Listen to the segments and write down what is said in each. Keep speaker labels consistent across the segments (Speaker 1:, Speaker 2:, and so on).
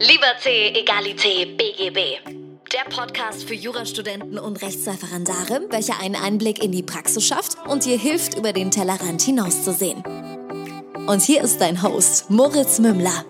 Speaker 1: Liberté, Egalité, BGB. Der Podcast für Jurastudenten und Rechtsreferendare, welcher einen Einblick in die Praxis schafft und dir hilft, über den Tellerrand hinauszusehen. Und hier ist dein Host, Moritz Mümmler.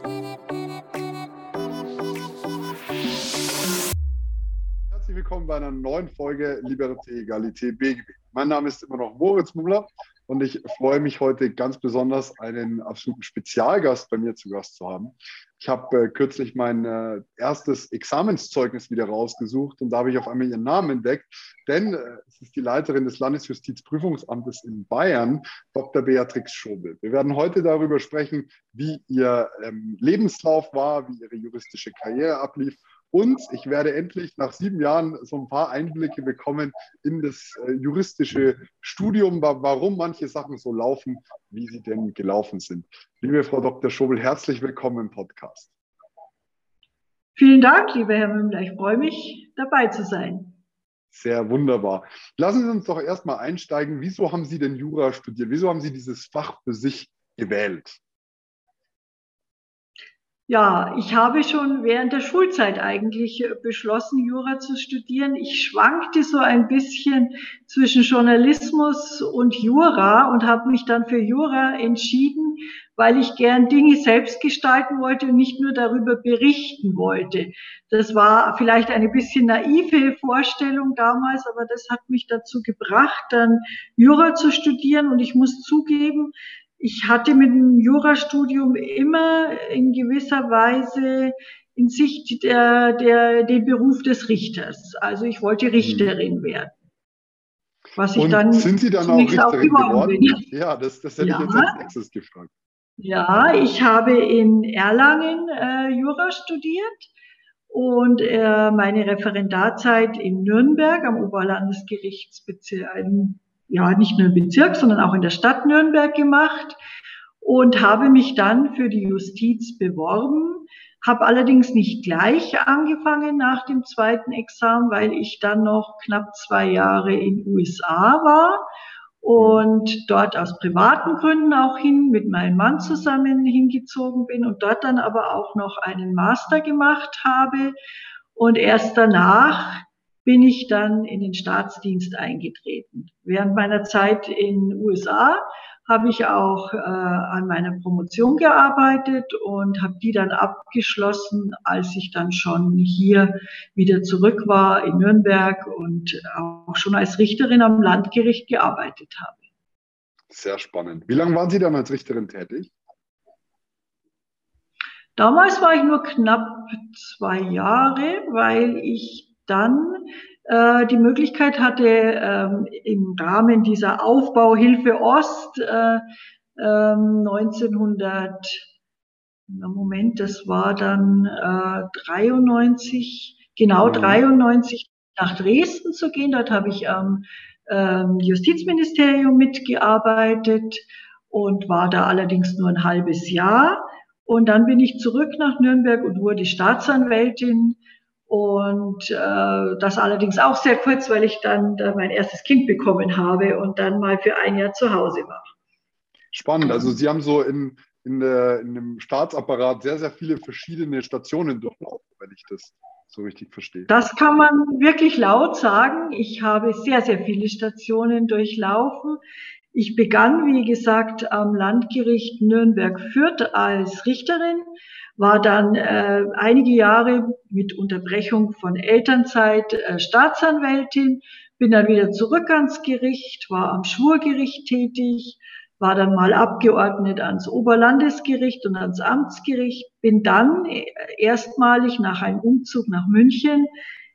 Speaker 2: Herzlich willkommen bei einer neuen Folge Liberté, Egalité, BGB. Mein Name ist immer noch Moritz Mümmler und ich freue mich heute ganz besonders, einen absoluten Spezialgast bei mir zu Gast zu haben. Ich habe äh, kürzlich mein äh, erstes Examenszeugnis wieder rausgesucht und da habe ich auf einmal ihren Namen entdeckt, denn äh, es ist die Leiterin des Landesjustizprüfungsamtes in Bayern, Dr. Beatrix Schobel. Wir werden heute darüber sprechen, wie ihr ähm, Lebenslauf war, wie ihre juristische Karriere ablief und ich werde endlich nach sieben Jahren so ein paar Einblicke bekommen in das äh, juristische Studium, warum manche Sachen so laufen, wie sie denn gelaufen sind. Liebe Frau Dr. Schobel, herzlich willkommen im Podcast.
Speaker 3: Vielen Dank, lieber Herr Mümmler. Ich freue mich, dabei zu sein.
Speaker 2: Sehr wunderbar. Lassen Sie uns doch erstmal einsteigen. Wieso haben Sie denn Jura studiert? Wieso haben Sie dieses Fach für sich gewählt?
Speaker 3: Ja, ich habe schon während der Schulzeit eigentlich äh, beschlossen, Jura zu studieren. Ich schwankte so ein bisschen zwischen Journalismus und Jura und habe mich dann für Jura entschieden, weil ich gern Dinge selbst gestalten wollte und nicht nur darüber berichten wollte. Das war vielleicht eine bisschen naive Vorstellung damals, aber das hat mich dazu gebracht, dann Jura zu studieren. Und ich muss zugeben, ich hatte mit dem Jurastudium immer in gewisser Weise in Sicht der, der, den Beruf des Richters. Also ich wollte mhm. Richterin werden.
Speaker 2: Was ich Und dann sind Sie dann auch Richterin geworden? Bin. Ja, das, das hätte ja. ich jetzt als nächstes gefragt.
Speaker 3: Ja, ich habe in Erlangen äh, Jura studiert und äh, meine Referendarzeit in Nürnberg am Oberlandesgerichtsbezirk, ja nicht nur im Bezirk, sondern auch in der Stadt Nürnberg gemacht und habe mich dann für die Justiz beworben, habe allerdings nicht gleich angefangen nach dem zweiten Examen, weil ich dann noch knapp zwei Jahre in USA war und dort aus privaten Gründen auch hin mit meinem Mann zusammen hingezogen bin und dort dann aber auch noch einen Master gemacht habe. Und erst danach bin ich dann in den Staatsdienst eingetreten. Während meiner Zeit in den USA habe ich auch äh, an meiner Promotion gearbeitet und habe die dann abgeschlossen, als ich dann schon hier wieder zurück war in Nürnberg und auch schon als Richterin am Landgericht gearbeitet habe.
Speaker 2: Sehr spannend. Wie lange waren Sie dann als Richterin tätig?
Speaker 3: Damals war ich nur knapp zwei Jahre, weil ich dann äh, die Möglichkeit hatte, ähm, im Rahmen dieser Aufbauhilfe Ost äh, 1900, ähm, na Moment, das war dann äh, 93, genau 93 mhm. nach Dresden zu gehen. Dort habe ich am ähm, Justizministerium mitgearbeitet und war da allerdings nur ein halbes Jahr. Und dann bin ich zurück nach Nürnberg und wurde Staatsanwältin und äh, das allerdings auch sehr kurz, weil ich dann da mein erstes Kind bekommen habe und dann mal für ein Jahr zu Hause war.
Speaker 2: Spannend. Also Sie haben so in, in, der, in dem Staatsapparat sehr, sehr viele verschiedene Stationen durchlaufen, wenn ich das so richtig verstehe.
Speaker 3: Das kann man wirklich laut sagen. Ich habe sehr, sehr viele Stationen durchlaufen. Ich begann, wie gesagt, am Landgericht Nürnberg-Fürth als Richterin war dann äh, einige Jahre mit Unterbrechung von Elternzeit äh, Staatsanwältin, bin dann wieder zurück ans Gericht, war am Schwurgericht tätig, war dann mal abgeordnet ans Oberlandesgericht und ans Amtsgericht, bin dann äh, erstmalig nach einem Umzug nach München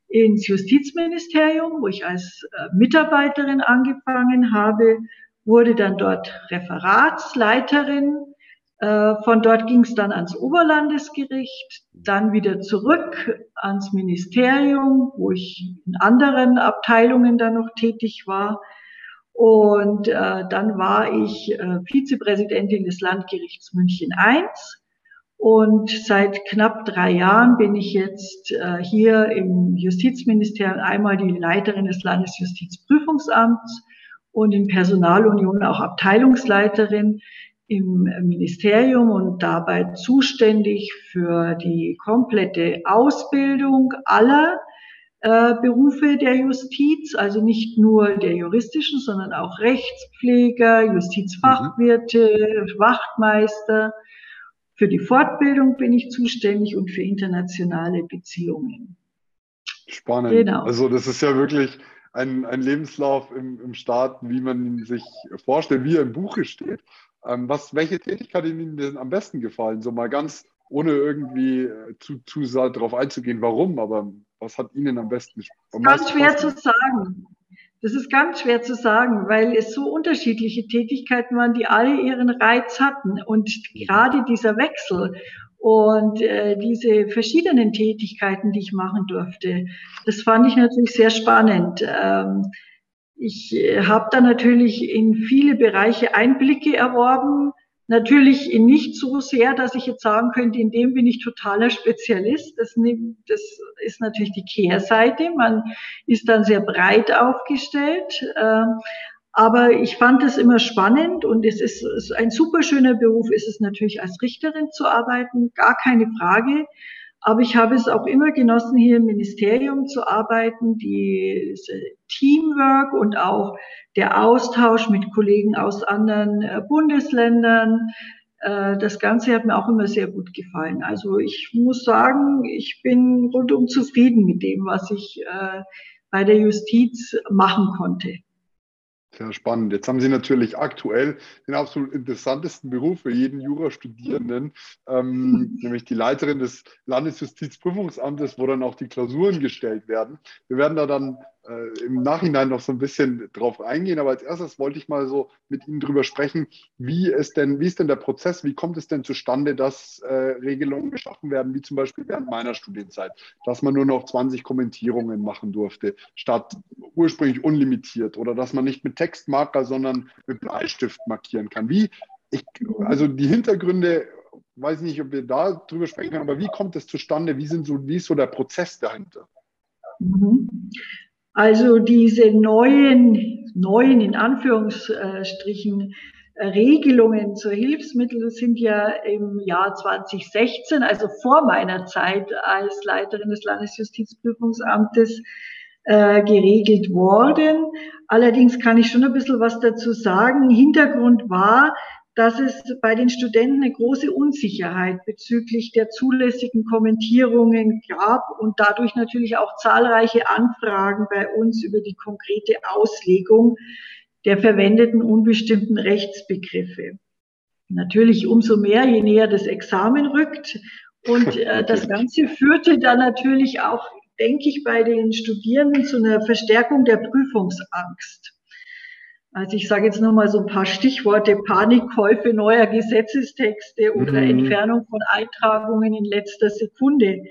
Speaker 3: ins Justizministerium, wo ich als äh, Mitarbeiterin angefangen habe, wurde dann dort Referatsleiterin von dort ging es dann ans Oberlandesgericht, dann wieder zurück ans Ministerium, wo ich in anderen Abteilungen dann noch tätig war. Und äh, dann war ich äh, Vizepräsidentin des Landgerichts München I. Und seit knapp drei Jahren bin ich jetzt äh, hier im Justizministerium einmal die Leiterin des Landesjustizprüfungsamts und in Personalunion auch Abteilungsleiterin im Ministerium und dabei zuständig für die komplette Ausbildung aller äh, Berufe der Justiz, also nicht nur der juristischen, sondern auch Rechtspfleger, Justizfachwirte, mhm. Wachtmeister. Für die Fortbildung bin ich zuständig und für internationale Beziehungen.
Speaker 2: Spannend. Genau. Also das ist ja wirklich ein, ein Lebenslauf im, im Staat, wie man ihn sich vorstellt, wie er im Buche steht. Ähm, was, welche Tätigkeit Ihnen denn am besten gefallen? So mal ganz ohne irgendwie äh, zu, zu darauf einzugehen, warum, aber was hat Ihnen am besten
Speaker 3: am Ganz schwer zu sagen. Das ist ganz schwer zu sagen, weil es so unterschiedliche Tätigkeiten waren, die alle ihren Reiz hatten. Und mhm. gerade dieser Wechsel und äh, diese verschiedenen Tätigkeiten, die ich machen durfte, das fand ich natürlich sehr spannend. Ähm, ich äh, habe da natürlich in viele Bereiche Einblicke erworben. Natürlich nicht so sehr, dass ich jetzt sagen könnte, in dem bin ich totaler Spezialist. Das, das ist natürlich die Kehrseite. Man ist dann sehr breit aufgestellt. Ähm, aber ich fand es immer spannend und es ist ein super schöner Beruf, ist es natürlich als Richterin zu arbeiten, gar keine Frage. Aber ich habe es auch immer genossen, hier im Ministerium zu arbeiten, die Teamwork und auch der Austausch mit Kollegen aus anderen äh, Bundesländern. Äh, das Ganze hat mir auch immer sehr gut gefallen. Also ich muss sagen, ich bin rundum zufrieden mit dem, was ich äh, bei der Justiz machen konnte.
Speaker 2: Sehr spannend. Jetzt haben Sie natürlich aktuell den absolut interessantesten Beruf für jeden Jurastudierenden, ähm, nämlich die Leiterin des Landesjustizprüfungsamtes, wo dann auch die Klausuren gestellt werden. Wir werden da dann äh, im Nachhinein noch so ein bisschen drauf eingehen. Aber als erstes wollte ich mal so mit Ihnen drüber sprechen, wie ist denn, wie ist denn der Prozess, wie kommt es denn zustande, dass äh, Regelungen geschaffen werden, wie zum Beispiel während meiner Studienzeit, dass man nur noch 20 Kommentierungen machen durfte, statt ursprünglich unlimitiert oder dass man nicht mit Textmarker, sondern mit Bleistift markieren kann. Wie, ich, also die Hintergründe weiß nicht, ob wir da drüber sprechen können, aber wie kommt es zustande? Wie, sind so, wie ist so der Prozess dahinter?
Speaker 3: Mhm. Also diese neuen, neuen in Anführungsstrichen Regelungen zur Hilfsmittel sind ja im Jahr 2016, also vor meiner Zeit als Leiterin des Landesjustizprüfungsamtes, äh, geregelt worden. Allerdings kann ich schon ein bisschen was dazu sagen. Hintergrund war, dass es bei den Studenten eine große Unsicherheit bezüglich der zulässigen Kommentierungen gab und dadurch natürlich auch zahlreiche Anfragen bei uns über die konkrete Auslegung der verwendeten unbestimmten Rechtsbegriffe. Natürlich umso mehr, je näher das Examen rückt. Und äh, das Ganze führte dann natürlich auch, denke ich, bei den Studierenden zu einer Verstärkung der Prüfungsangst. Also ich sage jetzt nochmal so ein paar Stichworte, Panikkäufe neuer Gesetzestexte oder mhm. Entfernung von Eintragungen in letzter Sekunde.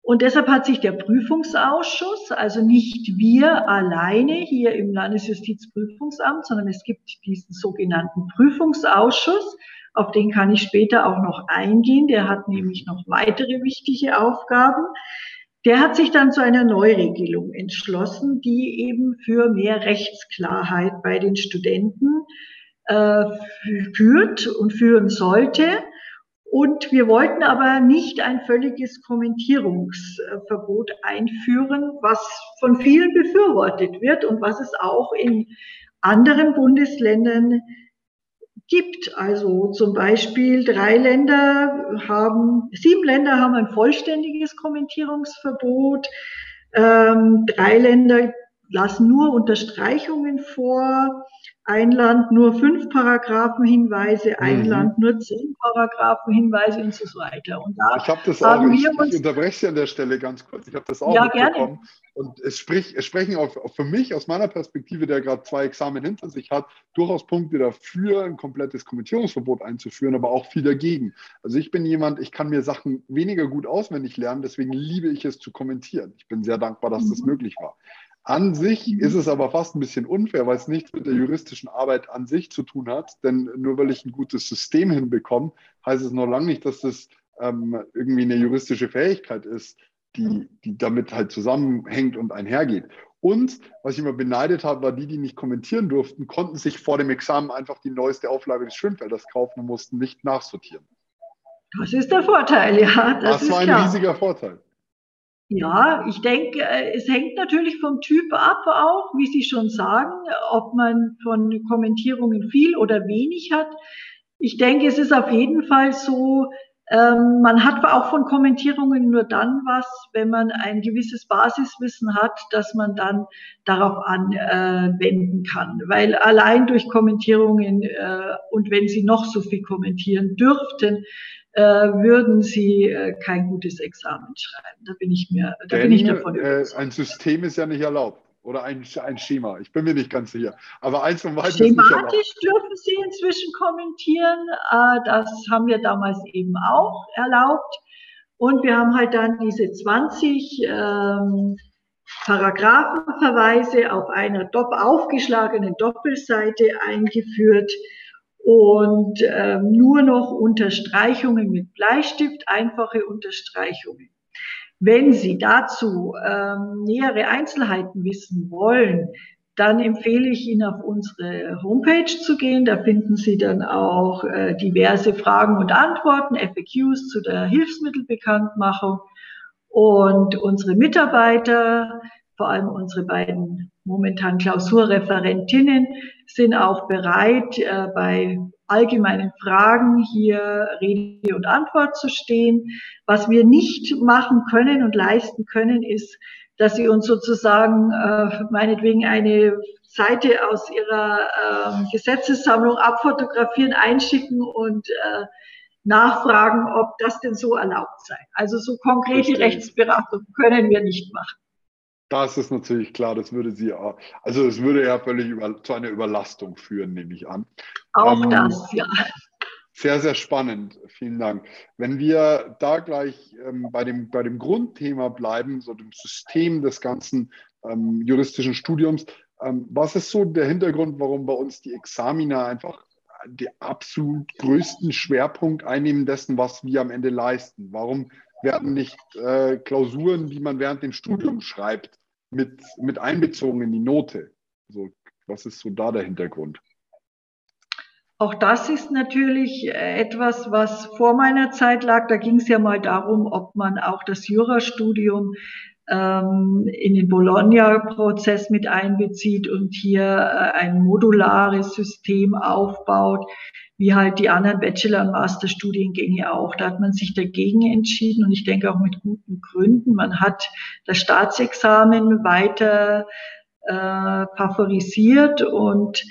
Speaker 3: Und deshalb hat sich der Prüfungsausschuss, also nicht wir alleine hier im Landesjustizprüfungsamt, sondern es gibt diesen sogenannten Prüfungsausschuss, auf den kann ich später auch noch eingehen. Der hat nämlich noch weitere wichtige Aufgaben. Der hat sich dann zu einer Neuregelung entschlossen, die eben für mehr Rechtsklarheit bei den Studenten äh, führt und führen sollte. Und wir wollten aber nicht ein völliges Kommentierungsverbot einführen, was von vielen befürwortet wird und was es auch in anderen Bundesländern gibt. Also zum Beispiel drei Länder haben, sieben Länder haben ein vollständiges Kommentierungsverbot. Ähm, drei Länder lassen nur Unterstreichungen vor. Ein Land nur fünf Paragraphenhinweise, ein mhm. Land nur zehn Paragraphenhinweise und so weiter. Und
Speaker 2: da ich habe das auch, ich, ich unterbreche Sie an der Stelle ganz kurz, ich habe das auch ja, mitbekommen. Gerne. Und es, sprich, es sprechen auch für mich aus meiner Perspektive, der gerade zwei Examen hinter sich hat, durchaus Punkte dafür, ein komplettes Kommentierungsverbot einzuführen, aber auch viel dagegen. Also ich bin jemand, ich kann mir Sachen weniger gut auswendig lernen, deswegen liebe ich es zu kommentieren. Ich bin sehr dankbar, dass das mhm. möglich war. An sich ist es aber fast ein bisschen unfair, weil es nichts mit der juristischen Arbeit an sich zu tun hat. Denn nur weil ich ein gutes System hinbekomme, heißt es noch lange nicht, dass das ähm, irgendwie eine juristische Fähigkeit ist, die, die damit halt zusammenhängt und einhergeht. Und was ich immer beneidet habe, war die, die nicht kommentieren durften, konnten sich vor dem Examen einfach die neueste Auflage des Schönfelders kaufen und mussten nicht nachsortieren.
Speaker 3: Das ist der Vorteil, ja.
Speaker 2: Das, das war ein klar. riesiger Vorteil.
Speaker 3: Ja, ich denke, äh, es hängt natürlich vom Typ ab auch, wie Sie schon sagen, ob man von Kommentierungen viel oder wenig hat. Ich denke, es ist auf jeden Fall so, ähm, man hat auch von Kommentierungen nur dann was, wenn man ein gewisses Basiswissen hat, das man dann darauf anwenden kann. Weil allein durch Kommentierungen äh, und wenn Sie noch so viel kommentieren dürften, würden Sie äh, kein gutes Examen schreiben. Da bin ich mir, da
Speaker 2: Denn, bin ich davon äh, Ein System ist ja nicht erlaubt oder ein, ein Schema. Ich bin mir nicht ganz sicher. Aber eins von beiden
Speaker 3: Schematisch dürfen Sie inzwischen kommentieren. Äh, das haben wir damals eben auch erlaubt. Und wir haben halt dann diese 20 ähm, Paragraphenverweise auf einer dopp aufgeschlagenen Doppelseite eingeführt und ähm, nur noch Unterstreichungen mit Bleistift, einfache Unterstreichungen. Wenn Sie dazu ähm, nähere Einzelheiten wissen wollen, dann empfehle ich Ihnen auf unsere Homepage zu gehen. Da finden Sie dann auch äh, diverse Fragen und Antworten, FAQs zu der Hilfsmittelbekanntmachung. Und unsere Mitarbeiter, vor allem unsere beiden momentan Klausurreferentinnen, sind auch bereit, äh, bei allgemeinen Fragen hier Rede und Antwort zu stehen. Was wir nicht machen können und leisten können, ist, dass sie uns sozusagen äh, meinetwegen eine Seite aus ihrer äh, Gesetzessammlung abfotografieren, einschicken und äh, nachfragen, ob das denn so erlaubt sei. Also so konkrete. Rechtsberatung können wir nicht machen.
Speaker 2: Das ist natürlich klar, das würde sie, also es würde ja völlig über, zu einer Überlastung führen, nehme ich an.
Speaker 3: Auch ähm, das, ja.
Speaker 2: Sehr, sehr spannend. Vielen Dank. Wenn wir da gleich ähm, bei, dem, bei dem Grundthema bleiben, so dem System des ganzen ähm, juristischen Studiums, ähm, was ist so der Hintergrund, warum bei uns die Examina einfach den absolut größten Schwerpunkt einnehmen dessen, was wir am Ende leisten? Warum werden nicht äh, Klausuren, die man während dem Studium schreibt, mit, mit einbezogen in die Note? Also, was ist so da der Hintergrund?
Speaker 3: Auch das ist natürlich äh, etwas, was vor meiner Zeit lag. Da ging es ja mal darum, ob man auch das Jurastudium ähm, in den Bologna-Prozess mit einbezieht und hier äh, ein modulares System aufbaut wie halt die anderen Bachelor- und Masterstudiengänge auch. Da hat man sich dagegen entschieden und ich denke auch mit guten Gründen. Man hat das Staatsexamen weiter äh, favorisiert und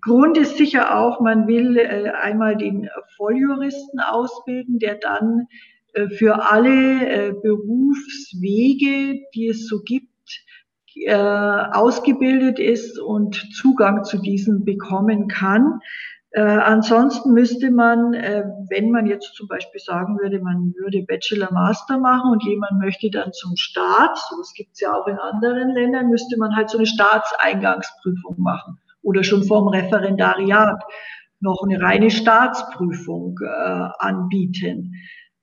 Speaker 3: Grund ist sicher auch, man will äh, einmal den Volljuristen ausbilden, der dann äh, für alle äh, Berufswege, die es so gibt, äh, ausgebildet ist und Zugang zu diesen bekommen kann. Äh, ansonsten müsste man, äh, wenn man jetzt zum Beispiel sagen würde, man würde Bachelor Master machen und jemand möchte dann zum Staat, so das gibt's ja auch in anderen Ländern, müsste man halt so eine Staatseingangsprüfung machen oder schon vom Referendariat noch eine reine Staatsprüfung äh, anbieten.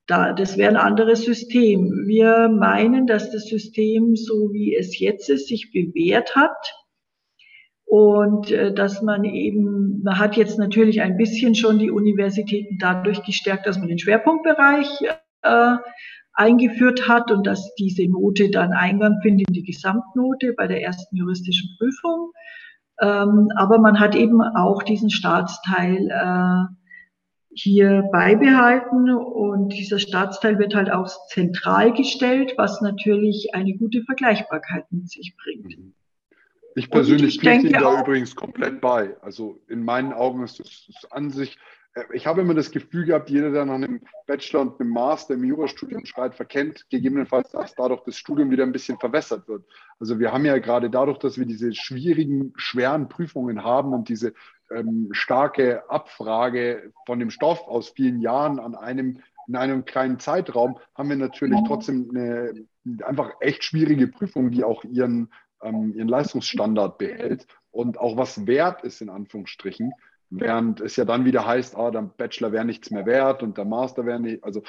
Speaker 3: Da, das wäre ein anderes System. Wir meinen, dass das System, so wie es jetzt ist, sich bewährt hat und äh, dass man eben, man hat jetzt natürlich ein bisschen schon die Universitäten dadurch gestärkt, dass man den Schwerpunktbereich äh, eingeführt hat und dass diese Note dann Eingang findet in die Gesamtnote bei der ersten juristischen Prüfung. Ähm, aber man hat eben auch diesen Staatsteil äh, hier beibehalten und dieser Staatsteil wird halt auch zentral gestellt, was natürlich eine gute Vergleichbarkeit mit sich bringt.
Speaker 2: Mhm. Ich persönlich pflichte Ihnen da übrigens komplett bei. Also in meinen Augen ist es an sich, äh, ich habe immer das Gefühl gehabt, jeder, der nach einem Bachelor und einem Master im Jurastudium schreibt, verkennt gegebenenfalls, dass dadurch das Studium wieder ein bisschen verwässert wird. Also wir haben ja gerade dadurch, dass wir diese schwierigen, schweren Prüfungen haben und diese ähm, starke Abfrage von dem Stoff aus vielen Jahren an einem in einem kleinen Zeitraum haben wir natürlich trotzdem eine einfach echt schwierige Prüfung, die auch ihren ähm, ihren Leistungsstandard behält und auch was wert ist, in Anführungsstrichen. Während es ja dann wieder heißt, ah, der Bachelor wäre nichts mehr wert und der Master wäre nicht, also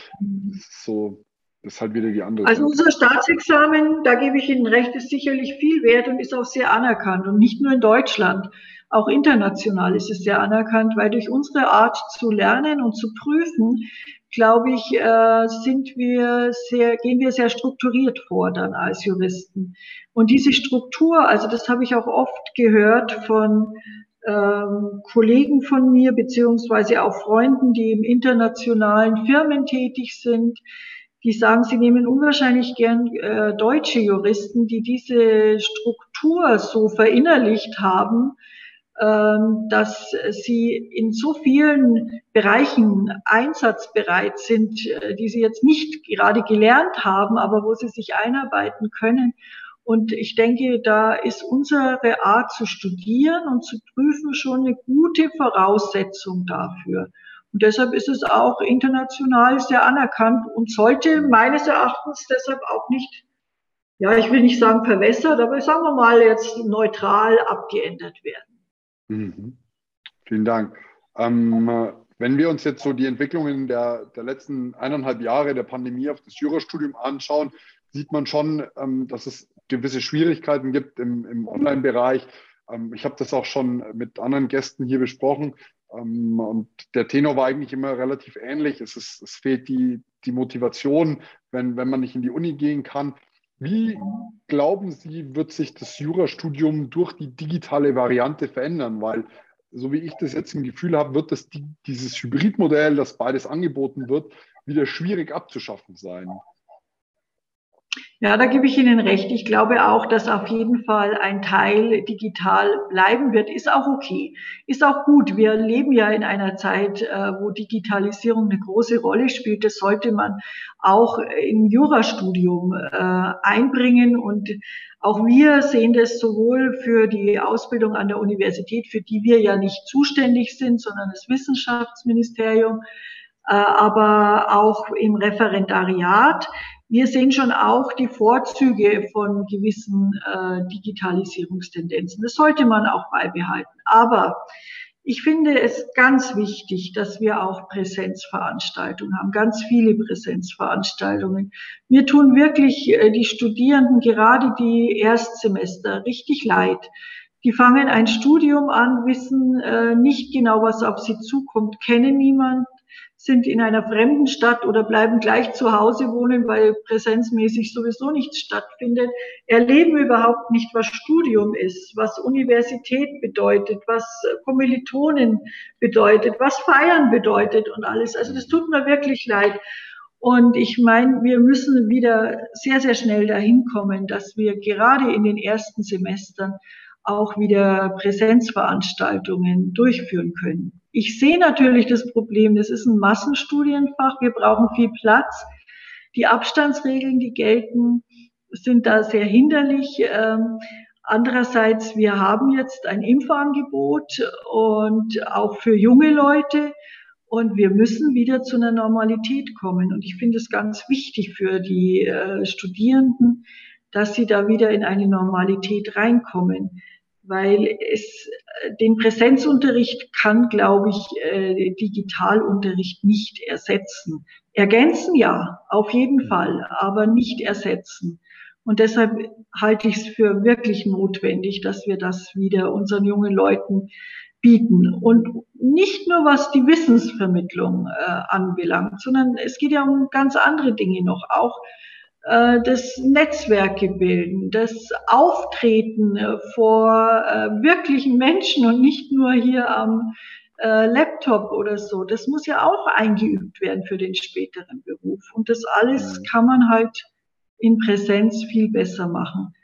Speaker 2: so, das ist halt wieder die andere.
Speaker 3: Also unser Staatsexamen, da gebe ich Ihnen recht, ist sicherlich viel wert und ist auch sehr anerkannt. Und nicht nur in Deutschland, auch international ist es sehr anerkannt, weil durch unsere Art zu lernen und zu prüfen, glaube ich, äh, sind wir sehr, gehen wir sehr strukturiert vor dann als Juristen. Und diese Struktur, also das habe ich auch oft gehört von ähm, Kollegen von mir, beziehungsweise auch Freunden, die im internationalen Firmen tätig sind, die sagen, sie nehmen unwahrscheinlich gern äh, deutsche Juristen, die diese Struktur so verinnerlicht haben, ähm, dass sie in so vielen Bereichen einsatzbereit sind, äh, die sie jetzt nicht gerade gelernt haben, aber wo sie sich einarbeiten können. Und ich denke, da ist unsere Art zu studieren und zu prüfen schon eine gute Voraussetzung dafür. Und deshalb ist es auch international sehr anerkannt und sollte meines Erachtens deshalb auch nicht, ja, ich will nicht sagen verwässert, aber sagen wir mal jetzt neutral abgeändert werden.
Speaker 2: Mhm. Vielen Dank. Ähm, wenn wir uns jetzt so die Entwicklungen der, der letzten eineinhalb Jahre der Pandemie auf das Jurastudium anschauen, sieht man schon, ähm, dass es gewisse Schwierigkeiten gibt im, im Online-Bereich. Ähm, ich habe das auch schon mit anderen Gästen hier besprochen. Ähm, und der Tenor war eigentlich immer relativ ähnlich. Es, ist, es fehlt die, die Motivation, wenn, wenn man nicht in die Uni gehen kann. Wie glauben Sie, wird sich das Jurastudium durch die digitale Variante verändern? Weil, so wie ich das jetzt im Gefühl habe, wird das, dieses Hybridmodell, das beides angeboten wird, wieder schwierig abzuschaffen sein.
Speaker 3: Ja, da gebe ich Ihnen recht. Ich glaube auch, dass auf jeden Fall ein Teil digital bleiben wird. Ist auch okay. Ist auch gut. Wir leben ja in einer Zeit, äh, wo Digitalisierung eine große Rolle spielt. Das sollte man auch im Jurastudium äh, einbringen. Und auch wir sehen das sowohl für die Ausbildung an der Universität, für die wir ja nicht zuständig sind, sondern das Wissenschaftsministerium, äh, aber auch im Referendariat wir sehen schon auch die Vorzüge von gewissen äh, Digitalisierungstendenzen. Das sollte man auch beibehalten. Aber ich finde es ganz wichtig, dass wir auch Präsenzveranstaltungen haben, ganz viele Präsenzveranstaltungen. Mir tun wirklich äh, die Studierenden, gerade die Erstsemester, richtig leid. Die fangen ein Studium an, wissen äh, nicht genau, was auf sie zukommt, kennen niemand, sind in einer fremden Stadt oder bleiben gleich zu Hause wohnen, weil präsenzmäßig sowieso nichts stattfindet, erleben überhaupt nicht, was Studium ist, was Universität bedeutet, was Kommilitonen bedeutet, was Feiern bedeutet und alles. Also das tut mir wirklich leid. Und ich meine, wir müssen wieder sehr, sehr schnell dahin kommen, dass wir gerade in den ersten Semestern auch wieder Präsenzveranstaltungen durchführen können. Ich sehe natürlich das Problem, das ist ein Massenstudienfach, wir brauchen viel Platz. Die Abstandsregeln, die gelten, sind da sehr hinderlich. Ähm, andererseits, wir haben jetzt ein Impfangebot und auch für junge Leute und wir müssen wieder zu einer Normalität kommen. Und ich finde es ganz wichtig für die äh, Studierenden, dass sie da wieder in eine Normalität reinkommen weil es den Präsenzunterricht kann, glaube ich, äh, Digitalunterricht nicht ersetzen. Ergänzen ja, auf jeden Fall, aber nicht ersetzen. Und deshalb halte ich es für wirklich notwendig, dass wir das wieder unseren jungen Leuten bieten. Und nicht nur was die Wissensvermittlung äh, anbelangt, sondern es geht ja um ganz andere Dinge noch, auch äh, das Netzwerke bilden, das Auftreten äh, vor äh, wirklichen Menschen und nicht nur hier am Laptop oder so. Das muss ja auch eingeübt werden für den späteren Beruf. Und das alles kann man halt in Präsenz viel besser machen.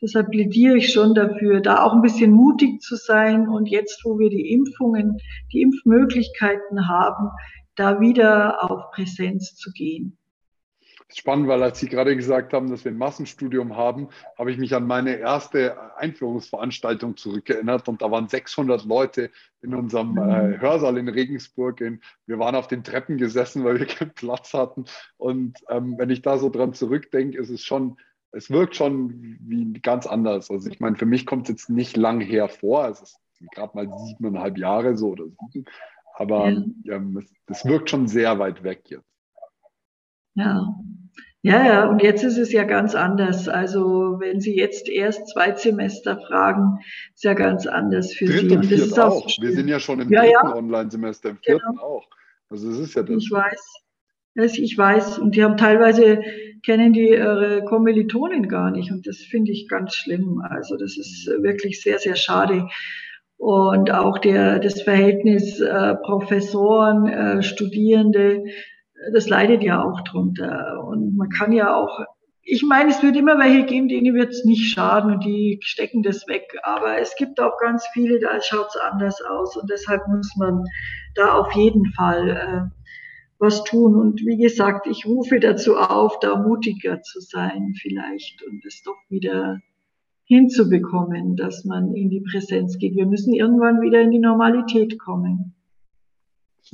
Speaker 3: Deshalb plädiere ich schon dafür, da auch ein bisschen mutig zu sein und jetzt, wo wir die Impfungen, die Impfmöglichkeiten haben, da wieder auf Präsenz zu gehen
Speaker 2: spannend, weil als Sie gerade gesagt haben, dass wir ein Massenstudium haben, habe ich mich an meine erste Einführungsveranstaltung zurückerinnert und da waren 600 Leute in unserem äh, Hörsaal in Regensburg. In, wir waren auf den Treppen gesessen, weil wir keinen Platz hatten. Und ähm, wenn ich da so dran zurückdenke, ist es schon, es wirkt schon wie ganz anders. Also ich meine, für mich kommt es jetzt nicht lang hervor. Es ist gerade mal siebeneinhalb Jahre so oder sieben. Aber ja. ähm, es, es wirkt schon sehr weit weg jetzt.
Speaker 3: Ja, Ja, ja, und jetzt ist es ja ganz anders. Also wenn Sie jetzt erst zwei Semester fragen, ist ja ganz anders für
Speaker 2: Dritt
Speaker 3: Sie.
Speaker 2: Und,
Speaker 3: und das
Speaker 2: ist auch. auch Wir sind ja schon im ja, dritten ja. Online-Semester, im vierten genau. auch. Also es ist ja das.
Speaker 3: Ich weiß. Ich weiß. Und die haben teilweise, kennen die ihre Kommilitonen gar nicht. Und das finde ich ganz schlimm. Also das ist wirklich sehr, sehr schade. Und auch der, das Verhältnis äh, Professoren, äh, Studierende, das leidet ja auch drunter. Und man kann ja auch, ich meine, es wird immer welche geben, denen wird es nicht schaden und die stecken das weg. Aber es gibt auch ganz viele, da schaut es anders aus. Und deshalb muss man da auf jeden Fall äh, was tun. Und wie gesagt, ich rufe dazu auf, da mutiger zu sein vielleicht und es doch wieder hinzubekommen, dass man in die Präsenz geht. Wir müssen irgendwann wieder in die Normalität kommen.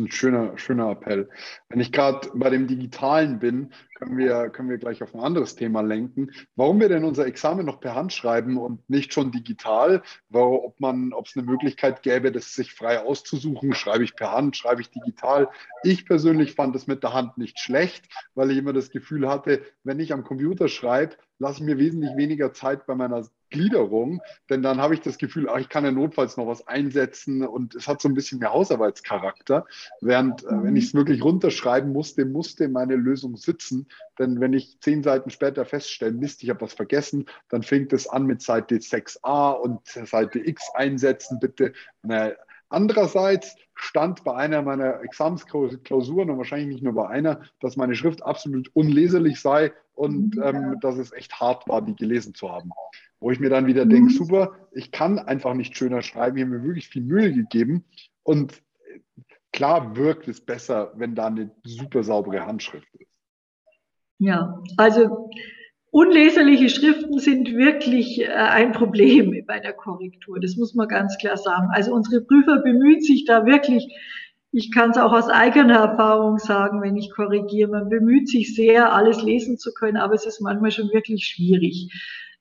Speaker 2: Ein schöner, schöner Appell. Wenn ich gerade bei dem Digitalen bin, können wir, können wir gleich auf ein anderes Thema lenken. Warum wir denn unser Examen noch per Hand schreiben und nicht schon digital? Ob es eine Möglichkeit gäbe, das sich frei auszusuchen, schreibe ich per Hand, schreibe ich digital. Ich persönlich fand es mit der Hand nicht schlecht, weil ich immer das Gefühl hatte, wenn ich am Computer schreibe, lasse ich mir wesentlich weniger Zeit bei meiner Gliederung, denn dann habe ich das Gefühl, ach, ich kann ja notfalls noch was einsetzen und es hat so ein bisschen mehr Hausarbeitscharakter. Während, äh, wenn ich es wirklich runterschreiben musste, musste meine Lösung sitzen. Denn wenn ich zehn Seiten später feststelle, Mist, ich habe was vergessen, dann fängt es an mit Seite 6a und Seite X einsetzen, bitte. Na, Andererseits stand bei einer meiner Examensklausuren und wahrscheinlich nicht nur bei einer, dass meine Schrift absolut unleserlich sei und ähm, dass es echt hart war, die gelesen zu haben. Wo ich mir dann wieder denke, mhm. super, ich kann einfach nicht schöner schreiben, ich habe mir wirklich viel Mühe gegeben und klar wirkt es besser, wenn da eine super saubere Handschrift ist.
Speaker 3: Ja, also Unleserliche Schriften sind wirklich äh, ein Problem bei der Korrektur. Das muss man ganz klar sagen. Also unsere Prüfer bemühen sich da wirklich. Ich kann es auch aus eigener Erfahrung sagen, wenn ich korrigiere. Man bemüht sich sehr, alles lesen zu können, aber es ist manchmal schon wirklich schwierig.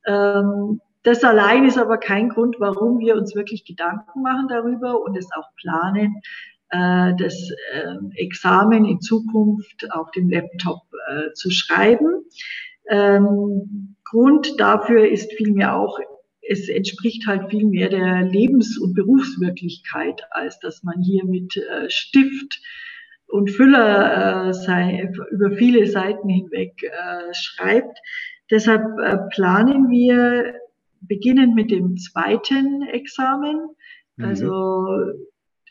Speaker 3: Ähm, das allein ist aber kein Grund, warum wir uns wirklich Gedanken machen darüber und es auch planen, äh, das ähm, Examen in Zukunft auf dem Laptop äh, zu schreiben. Ähm, Grund dafür ist vielmehr auch, es entspricht halt viel mehr der Lebens- und Berufswirklichkeit, als dass man hier mit äh, Stift und Füller äh, sei, über viele Seiten hinweg äh, schreibt. Deshalb äh, planen wir beginnend mit dem zweiten Examen, mhm. also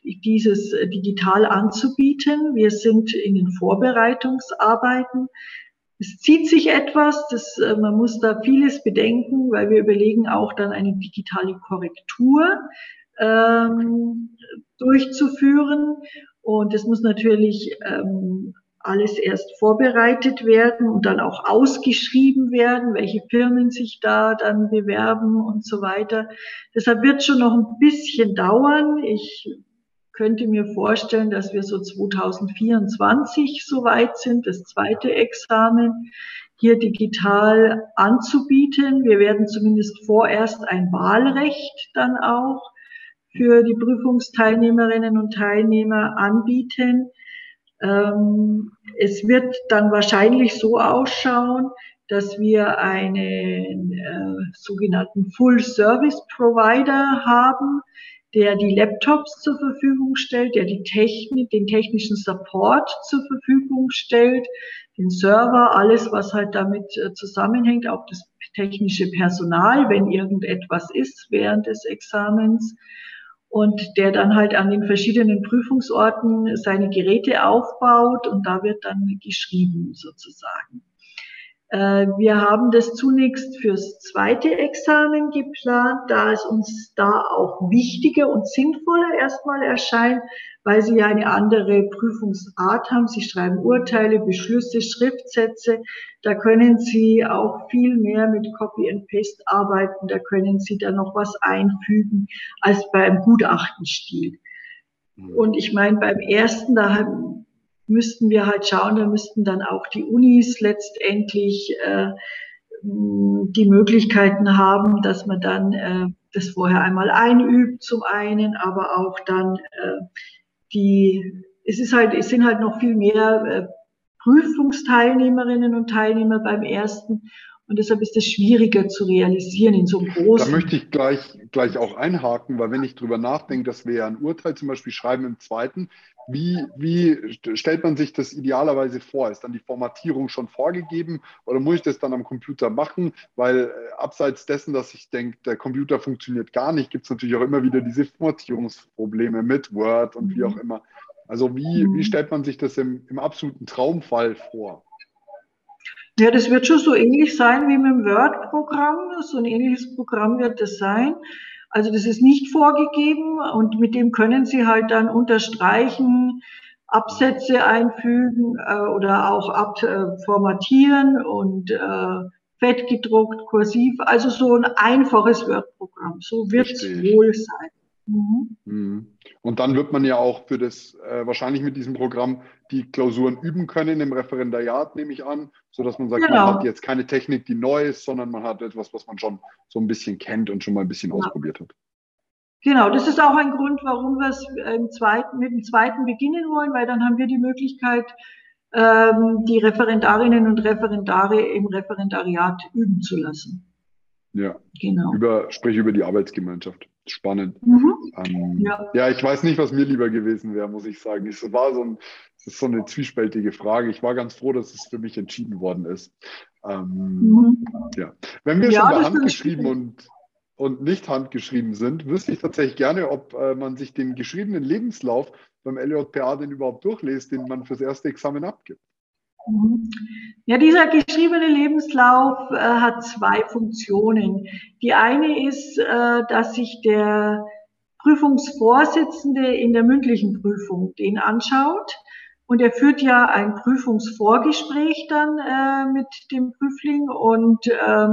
Speaker 3: dieses digital anzubieten. Wir sind in den Vorbereitungsarbeiten. Es zieht sich etwas, das, äh, man muss da vieles bedenken, weil wir überlegen auch dann eine digitale Korrektur ähm, durchzuführen. Und es muss natürlich ähm, alles erst vorbereitet werden und dann auch ausgeschrieben werden, welche Firmen sich da dann bewerben und so weiter. Deshalb wird schon noch ein bisschen dauern. Ich könnte mir vorstellen, dass wir so 2024 soweit sind, das zweite Examen hier digital anzubieten. Wir werden zumindest vorerst ein Wahlrecht dann auch für die Prüfungsteilnehmerinnen und Teilnehmer anbieten. Ähm, es wird dann wahrscheinlich so ausschauen, dass wir einen äh, sogenannten Full Service Provider haben, der die Laptops zur Verfügung stellt, der die Technik, den technischen Support zur Verfügung stellt, den Server, alles, was halt damit äh, zusammenhängt, auch das technische Personal, wenn irgendetwas ist während des Examens und der dann halt an den verschiedenen Prüfungsorten seine Geräte aufbaut und da wird dann geschrieben sozusagen. Äh, wir haben das zunächst fürs zweite Examen geplant, da es uns da auch wichtiger und sinnvoller erstmal erscheint, weil sie ja eine andere Prüfungsart haben. Sie schreiben Urteile, Beschlüsse, Schriftsätze. Da können Sie auch viel mehr mit Copy and Paste arbeiten. Da können Sie dann noch was einfügen als beim Gutachtenstil. Mhm. Und ich meine, beim ersten, da müssten wir halt schauen, da müssten dann auch die Unis letztendlich äh, die Möglichkeiten haben, dass man dann äh, das vorher einmal einübt zum einen, aber auch dann äh, die, es ist halt, es sind halt noch viel mehr äh, Prüfungsteilnehmerinnen und Teilnehmer beim ersten. Und deshalb ist es schwieriger zu realisieren in so einem großen.
Speaker 2: Da möchte ich gleich, gleich auch einhaken, weil wenn ich drüber nachdenke, dass wir ja ein Urteil zum Beispiel schreiben im zweiten, wie, wie stellt man sich das idealerweise vor? Ist dann die Formatierung schon vorgegeben oder muss ich das dann am Computer machen? Weil äh, abseits dessen, dass ich denke, der Computer funktioniert gar nicht, gibt es natürlich auch immer wieder diese Formatierungsprobleme mit Word und wie auch mhm. immer. Also wie, wie mhm. stellt man sich das im, im absoluten Traumfall vor?
Speaker 3: Ja, das wird schon so ähnlich sein wie mit dem Word-Programm. So ein ähnliches Programm wird das sein. Also das ist nicht vorgegeben und mit dem können Sie halt dann unterstreichen, Absätze einfügen äh, oder auch abformatieren äh, und äh, fett gedruckt, kursiv. Also so ein einfaches Word-Programm. So wird es wohl sein.
Speaker 2: Mhm. mhm. Und dann wird man ja auch für das, äh, wahrscheinlich mit diesem Programm, die Klausuren üben können im Referendariat, nehme ich an, sodass man sagt, genau. man hat jetzt keine Technik, die neu ist, sondern man hat etwas, was man schon so ein bisschen kennt und schon mal ein bisschen ja. ausprobiert hat.
Speaker 3: Genau, das ist auch ein Grund, warum wir es im zweiten, mit dem zweiten beginnen wollen, weil dann haben wir die Möglichkeit, ähm, die Referendarinnen und Referendare im Referendariat üben zu lassen.
Speaker 2: Ja, genau. Über, sprich über die Arbeitsgemeinschaft spannend. Mhm. Ähm, ja. ja. ich weiß nicht, was mir lieber gewesen wäre, muss ich sagen. Es war so ein, es ist so eine zwiespältige Frage. Ich war ganz froh, dass es für mich entschieden worden ist. Ähm, mhm. ja. Wenn wir ja, schon bei handgeschrieben und, und nicht handgeschrieben sind, wüsste ich tatsächlich gerne, ob äh, man sich den geschriebenen Lebenslauf beim LJPA denn überhaupt durchlässt, den man fürs erste Examen abgibt.
Speaker 3: Ja, dieser geschriebene Lebenslauf äh, hat zwei Funktionen. Die eine ist, äh, dass sich der Prüfungsvorsitzende in der mündlichen Prüfung den anschaut. Und er führt ja ein Prüfungsvorgespräch dann äh, mit dem Prüfling und äh,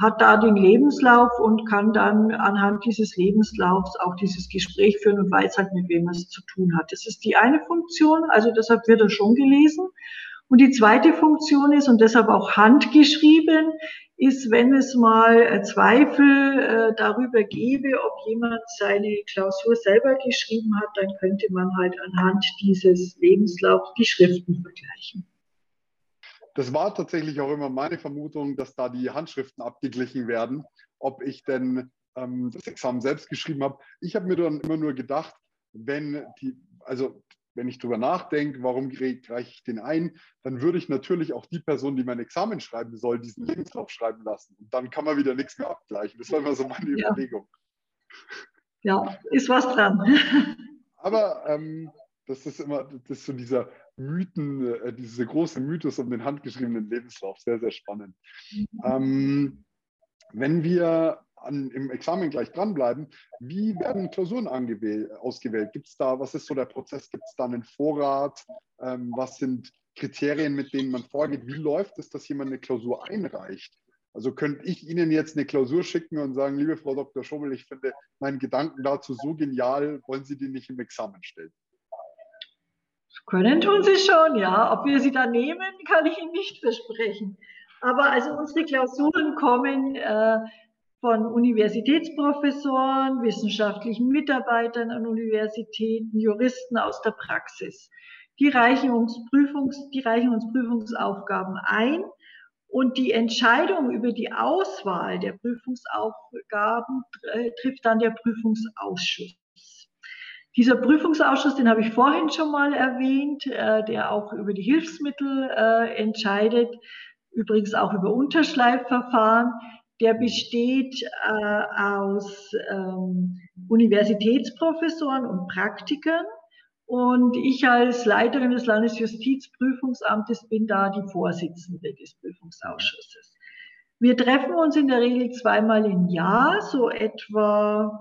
Speaker 3: hat da den Lebenslauf und kann dann anhand dieses Lebenslaufs auch dieses Gespräch führen und weiß halt, mit wem er es zu tun hat. Das ist die eine Funktion, also deshalb wird er schon gelesen. Und die zweite Funktion ist, und deshalb auch handgeschrieben, ist, wenn es mal äh, Zweifel äh, darüber gäbe, ob jemand seine Klausur selber geschrieben hat, dann könnte man halt anhand dieses Lebenslaufs die Schriften vergleichen.
Speaker 2: Das war tatsächlich auch immer meine Vermutung, dass da die Handschriften abgeglichen werden, ob ich denn ähm, das Examen selbst geschrieben habe. Ich habe mir dann immer nur gedacht, wenn die, also wenn ich darüber nachdenke, warum reiche ich den ein, dann würde ich natürlich auch die Person, die mein Examen schreiben soll, diesen Lebenslauf schreiben lassen. Und dann kann man wieder nichts mehr abgleichen. Das war immer so meine ja. Überlegung.
Speaker 3: Ja, ist was dran.
Speaker 2: Aber ähm, das ist immer, das ist so dieser Mythen, äh, diese große Mythos um den handgeschriebenen Lebenslauf. Sehr, sehr spannend. Mhm. Ähm, wenn wir an, im Examen gleich dranbleiben. Wie werden Klausuren ausgewählt? Gibt es da, was ist so der Prozess? Gibt es da einen Vorrat? Ähm, was sind Kriterien, mit denen man vorgeht? Wie läuft es, dass jemand eine Klausur einreicht? Also könnte ich Ihnen jetzt eine Klausur schicken und sagen, liebe Frau Dr. Schobel, ich finde meinen Gedanken dazu so genial, wollen Sie die nicht im Examen stellen?
Speaker 3: Können tun Sie schon, ja. Ob wir sie da nehmen, kann ich Ihnen nicht versprechen. Aber also unsere Klausuren kommen äh, von Universitätsprofessoren, wissenschaftlichen Mitarbeitern an Universitäten, Juristen aus der Praxis. Die reichen uns, Prüfungs, die reichen uns Prüfungsaufgaben ein und die Entscheidung über die Auswahl der Prüfungsaufgaben äh, trifft dann der Prüfungsausschuss. Dieser Prüfungsausschuss, den habe ich vorhin schon mal erwähnt, äh, der auch über die Hilfsmittel äh, entscheidet, übrigens auch über Unterschleifverfahren der besteht äh, aus ähm, Universitätsprofessoren und Praktikern. Und ich als Leiterin des Landesjustizprüfungsamtes bin da die Vorsitzende des Prüfungsausschusses. Wir treffen uns in der Regel zweimal im Jahr, so etwa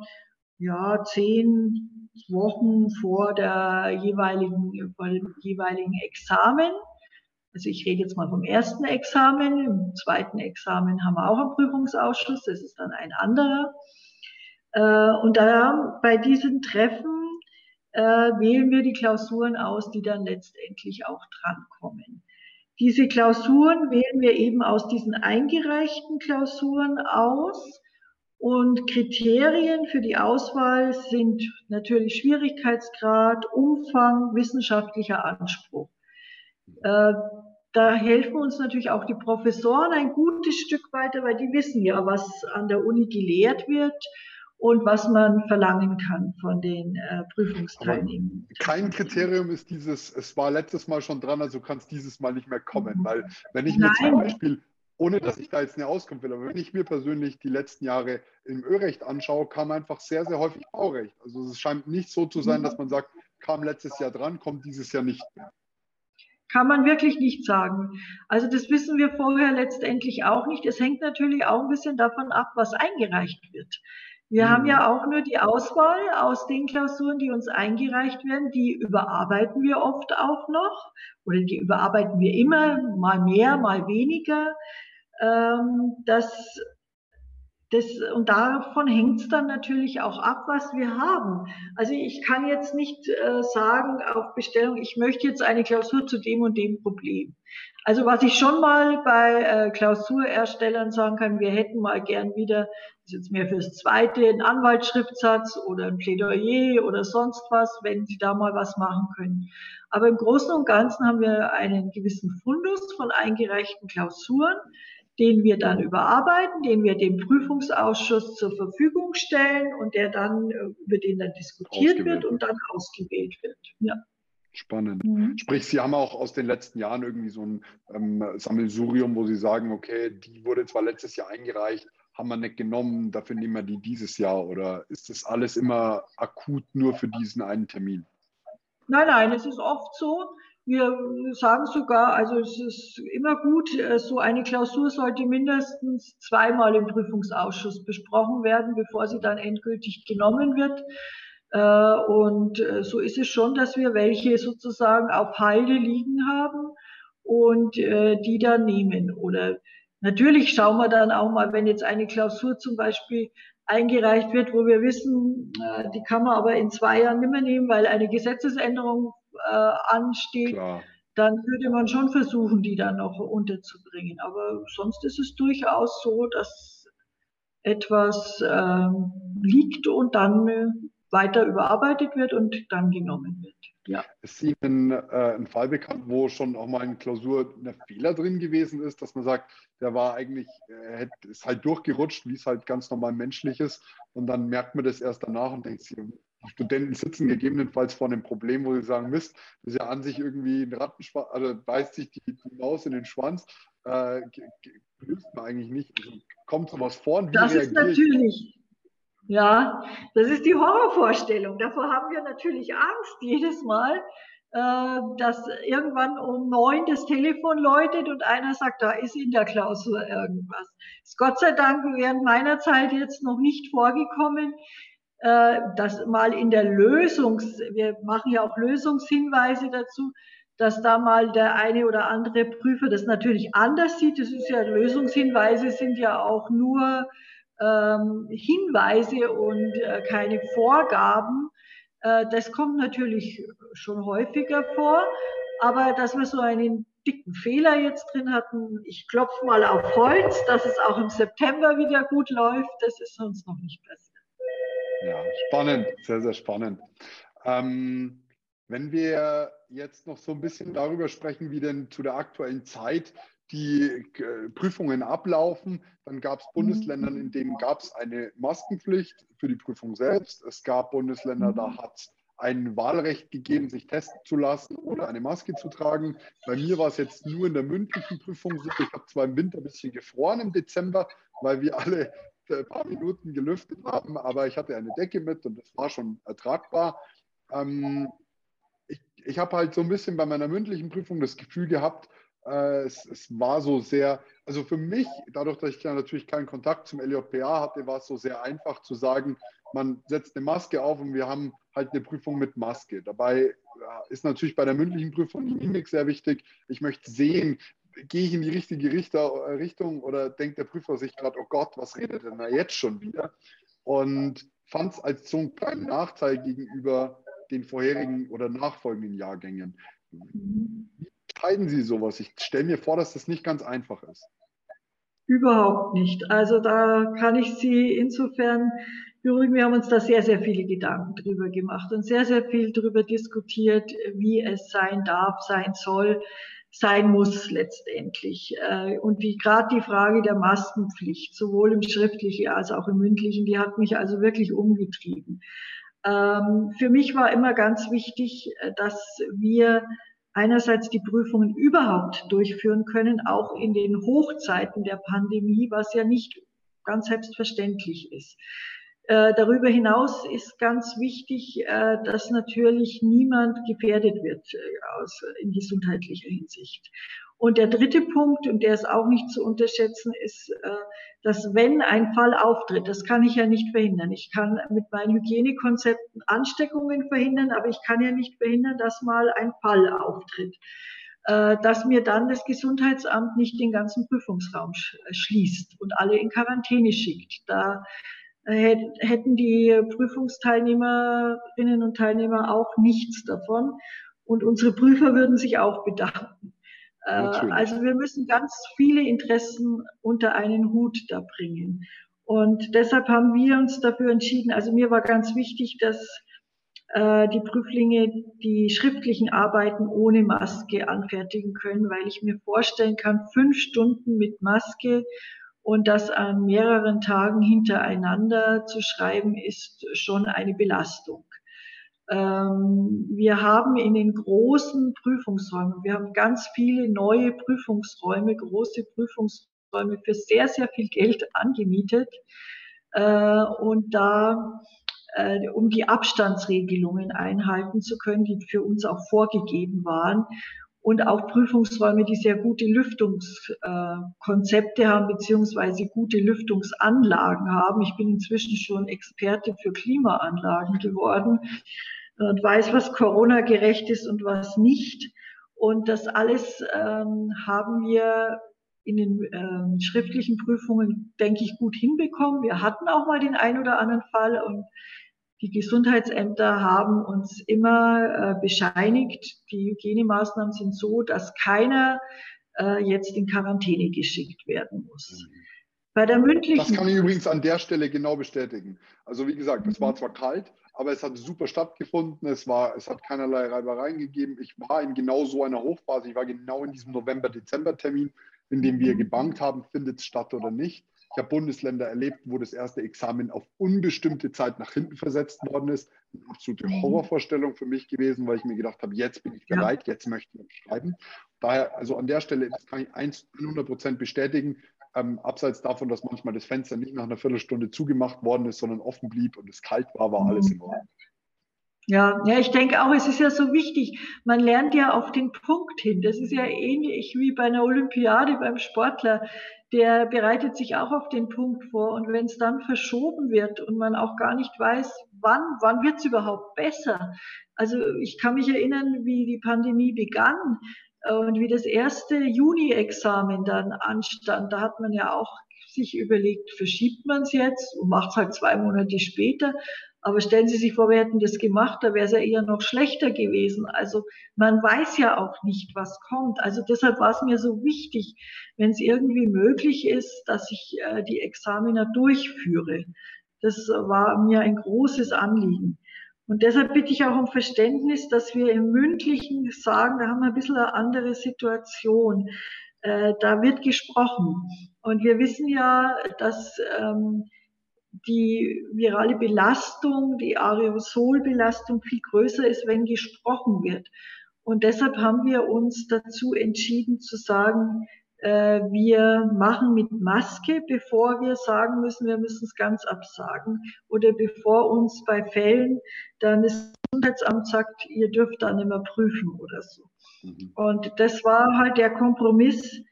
Speaker 3: ja, zehn Wochen vor der jeweiligen, vor dem jeweiligen Examen. Also ich rede jetzt mal vom ersten Examen. Im zweiten Examen haben wir auch einen Prüfungsausschuss. Das ist dann ein anderer. Äh, und da bei diesen Treffen äh, wählen wir die Klausuren aus, die dann letztendlich auch drankommen. Diese Klausuren wählen wir eben aus diesen eingereichten Klausuren aus. Und Kriterien für die Auswahl sind natürlich Schwierigkeitsgrad, Umfang, wissenschaftlicher Anspruch. Da helfen uns natürlich auch die Professoren ein gutes Stück weiter, weil die wissen ja, was an der Uni gelehrt wird und was man verlangen kann von den äh, Prüfungsteilnehmern.
Speaker 2: kein Kriterium ist dieses, es war letztes Mal schon dran, also kann es dieses Mal nicht mehr kommen, weil wenn ich mir Nein. zum Beispiel ohne dass ich da jetzt eine Auskunft will, aber wenn ich mir persönlich die letzten Jahre im Örecht anschaue, kam einfach sehr, sehr häufig Baurecht. Also es scheint nicht so zu sein, dass man sagt, kam letztes Jahr dran, kommt dieses Jahr nicht mehr.
Speaker 3: Kann man wirklich nicht sagen. Also das wissen wir vorher letztendlich auch nicht. Es hängt natürlich auch ein bisschen davon ab, was eingereicht wird. Wir mhm. haben ja auch nur die Auswahl aus den Klausuren, die uns eingereicht werden. Die überarbeiten wir oft auch noch oder die überarbeiten wir immer, mal mehr, mal weniger. Ähm, das das, und davon hängt es dann natürlich auch ab, was wir haben. Also ich kann jetzt nicht äh, sagen auf Bestellung, ich möchte jetzt eine Klausur zu dem und dem Problem. Also was ich schon mal bei äh, Klausurerstellern sagen kann, wir hätten mal gern wieder, das ist jetzt mehr fürs Zweite, einen Anwaltsschriftsatz oder ein Plädoyer oder sonst was, wenn sie da mal was machen können. Aber im Großen und Ganzen haben wir einen gewissen Fundus von eingereichten Klausuren den wir dann überarbeiten, den wir dem Prüfungsausschuss zur Verfügung stellen und der dann, äh, über den dann diskutiert wird und dann ausgewählt wird. Ja.
Speaker 2: Spannend. Mhm. Sprich, Sie haben auch aus den letzten Jahren irgendwie so ein ähm, Sammelsurium, wo Sie sagen, okay, die wurde zwar letztes Jahr eingereicht, haben wir nicht genommen, dafür nehmen wir die dieses Jahr oder ist das alles immer akut nur für diesen einen Termin?
Speaker 3: Nein, nein, es ist oft so, wir sagen sogar, also es ist immer gut, äh, so eine Klausur sollte mindestens zweimal im Prüfungsausschuss besprochen werden, bevor sie dann endgültig genommen wird. Äh, und äh, so ist es schon, dass wir welche sozusagen auf Halde liegen haben und die dann nehmen. Oder natürlich schauen wir dann auch mal, wenn jetzt eine Klausur zum Beispiel eingereicht wird, wo wir wissen, die kann man aber in zwei Jahren nicht mehr nehmen, weil eine Gesetzesänderung äh, ansteht, Klar. dann würde man schon versuchen, die dann noch unterzubringen. Aber sonst ist es durchaus so, dass etwas äh, liegt und dann äh, weiter überarbeitet wird und dann genommen wird.
Speaker 2: Ja. Ist Ihnen äh, ein Fall bekannt, wo schon auch mal in Klausur ein Fehler drin gewesen ist, dass man sagt, der war eigentlich, äh, ist halt durchgerutscht, wie es halt ganz normal menschlich ist. Und dann merkt man das erst danach und denkt sich, Studenten sitzen gegebenenfalls vor einem Problem, wo sie sagen, Mist, das ist ja an sich irgendwie ein Rattenschwanz, also beißt sich die, die, Maus in den Schwanz, äh, löst man eigentlich nicht. Also kommt sowas vor und
Speaker 3: wie Das ist natürlich, ja, das ist die Horrorvorstellung. Davor haben wir natürlich Angst jedes Mal, äh, dass irgendwann um neun das Telefon läutet und einer sagt, da ist in der Klausur irgendwas. Ist Gott sei Dank während meiner Zeit jetzt noch nicht vorgekommen. Äh, dass mal in der Lösungs, wir machen ja auch Lösungshinweise dazu, dass da mal der eine oder andere Prüfer das natürlich anders sieht. Das ist ja, Lösungshinweise sind ja auch nur ähm, Hinweise und äh, keine Vorgaben. Äh, das kommt natürlich schon häufiger vor, aber dass wir so einen dicken Fehler jetzt drin hatten, ich klopfe mal auf Holz, dass es auch im September wieder gut läuft, das ist uns noch nicht passiert.
Speaker 2: Ja, spannend, sehr, sehr spannend. Ähm, wenn wir jetzt noch so ein bisschen darüber sprechen, wie denn zu der aktuellen Zeit die äh, Prüfungen ablaufen, dann gab es Bundesländer, in denen gab es eine Maskenpflicht für die Prüfung selbst. Es gab Bundesländer, da hat es ein Wahlrecht gegeben, sich testen zu lassen oder eine Maske zu tragen. Bei mir war es jetzt nur in der mündlichen Prüfung so. Ich habe zwar im Winter ein bisschen gefroren im Dezember, weil wir alle ein paar Minuten gelüftet haben, aber ich hatte eine Decke mit und das war schon ertragbar. Ähm, ich ich habe halt so ein bisschen bei meiner mündlichen Prüfung das Gefühl gehabt, äh, es, es, war so sehr, also für mich, dadurch, dass ich ja natürlich keinen Kontakt zum LJPA hatte, war es so sehr einfach zu sagen, man setzt eine Maske auf und wir haben halt eine Prüfung mit Maske. Dabei ist natürlich bei der mündlichen Prüfung die Mimik sehr wichtig. Ich möchte sehen, gehe ich in die richtige äh, Richtung oder denkt der Prüfer sich gerade, oh Gott, was redet denn da jetzt schon wieder? Und fand es als so einen kleinen Nachteil gegenüber den vorherigen oder nachfolgenden Jahrgängen. Wie entscheiden Sie sowas? Ich stelle mir vor, dass das nicht ganz einfach ist.
Speaker 3: Überhaupt nicht. Also da kann ich Sie insofern beruhigen. Wir haben uns da sehr, sehr viele Gedanken drüber gemacht und sehr, sehr viel drüber diskutiert, wie es sein darf, sein soll. Sein muss letztendlich. Äh, und die gerade die Frage der Maskenpflicht, sowohl im schriftlichen als auch im mündlichen, die hat mich also wirklich umgetrieben. Ähm, für mich war immer ganz wichtig, äh, dass wir einerseits die Prüfungen überhaupt durchführen können, auch in den Hochzeiten der Pandemie, was ja nicht ganz selbstverständlich ist. Äh, darüber hinaus ist ganz wichtig, äh, dass natürlich niemand gefährdet wird äh, aus, in gesundheitlicher Hinsicht. Und der dritte Punkt, und der ist auch nicht zu unterschätzen, ist, dass wenn ein Fall auftritt, das kann ich ja nicht verhindern. Ich kann mit meinen Hygienekonzepten Ansteckungen verhindern, aber ich kann ja nicht verhindern, dass mal ein Fall auftritt dass mir dann das Gesundheitsamt nicht den ganzen Prüfungsraum schließt und alle in Quarantäne schickt. Da hätten die Prüfungsteilnehmerinnen und Teilnehmer auch nichts davon. Und unsere Prüfer würden sich auch bedanken. Äh, Natürlich. Also wir müssen ganz viele Interessen unter einen Hut da bringen. Und deshalb haben wir uns dafür entschieden, also mir war ganz wichtig, dass äh, die Prüflinge die schriftlichen Arbeiten ohne Maske anfertigen können, weil ich mir vorstellen kann, fünf Stunden mit Maske und das an mehreren Tagen hintereinander zu schreiben, ist schon eine Belastung. Ähm, wir haben in den großen Prüfungsräumen, wir haben ganz viele neue Prüfungsräume, große Prüfungsräume für sehr, sehr viel Geld angemietet. Äh, und da äh, um die Abstandsregelungen einhalten zu können, die für uns auch vorgegeben waren und auch Prüfungsräume, die sehr gute Lüftungskonzepte haben, beziehungsweise gute Lüftungsanlagen haben. Ich bin inzwischen schon Experte für Klimaanlagen geworden und weiß, was Corona gerecht ist und was nicht. Und das alles ähm, haben wir in den ähm, schriftlichen Prüfungen, denke ich, gut hinbekommen. Wir hatten auch mal den ein oder anderen Fall und die Gesundheitsämter haben uns immer äh, bescheinigt, die Hygienemaßnahmen sind so, dass keiner äh, jetzt in Quarantäne geschickt werden muss. Mhm.
Speaker 2: Bei der mündlichen. Das kann ich übrigens an der Stelle genau bestätigen. Also wie gesagt, es war mhm. zwar kalt, aber es hat super stattgefunden. Es, war, es hat keinerlei Reibereien gegeben. Ich war in genau so einer Hochphase. Ich war genau in diesem November-Dezember-Termin, in dem wir mhm. gebankt haben, findet es statt oder nicht. Ich habe Bundesländer erlebt, wo das erste Examen auf unbestimmte Zeit nach hinten versetzt worden ist. Eine absolute mhm. Horrorvorstellung für mich gewesen, weil ich mir gedacht habe, jetzt bin ich bereit, jetzt möchte ich schreiben. Daher, also an der Stelle, das kann ich 100 Prozent bestätigen. Ähm, abseits davon, dass manchmal das Fenster nicht nach einer Viertelstunde zugemacht worden ist, sondern offen blieb und es kalt war, war alles in Ordnung.
Speaker 3: Ja, ja, ich denke auch, es ist ja so wichtig. Man lernt ja auf den Punkt hin. Das ist ja ähnlich wie bei einer Olympiade beim Sportler. Der bereitet sich auch auf den Punkt vor. Und wenn es dann verschoben wird und man auch gar nicht weiß, wann, wann wird es überhaupt besser? Also ich kann mich erinnern, wie die Pandemie begann und wie das erste Juni-Examen dann anstand. Da hat man ja auch sich überlegt, verschiebt man es jetzt und macht es halt zwei Monate später. Aber stellen Sie sich vor, wir hätten das gemacht, da wäre es ja eher noch schlechter gewesen. Also man weiß ja auch nicht, was kommt. Also deshalb war es mir so wichtig, wenn es irgendwie möglich ist, dass ich äh, die Examiner durchführe. Das war mir ein großes Anliegen. Und deshalb bitte ich auch um Verständnis, dass wir im mündlichen sagen, da haben wir ein bisschen eine andere Situation. Äh, da wird gesprochen. Und wir wissen ja, dass ähm, die virale Belastung, die Aerosolbelastung viel größer ist, wenn gesprochen wird. Und deshalb haben wir uns dazu entschieden zu sagen, äh, wir machen mit Maske, bevor wir sagen müssen, wir müssen es ganz absagen oder bevor uns bei Fällen dann das Gesundheitsamt sagt, ihr dürft da nicht mehr prüfen oder so. Mhm. Und das war halt der Kompromiss,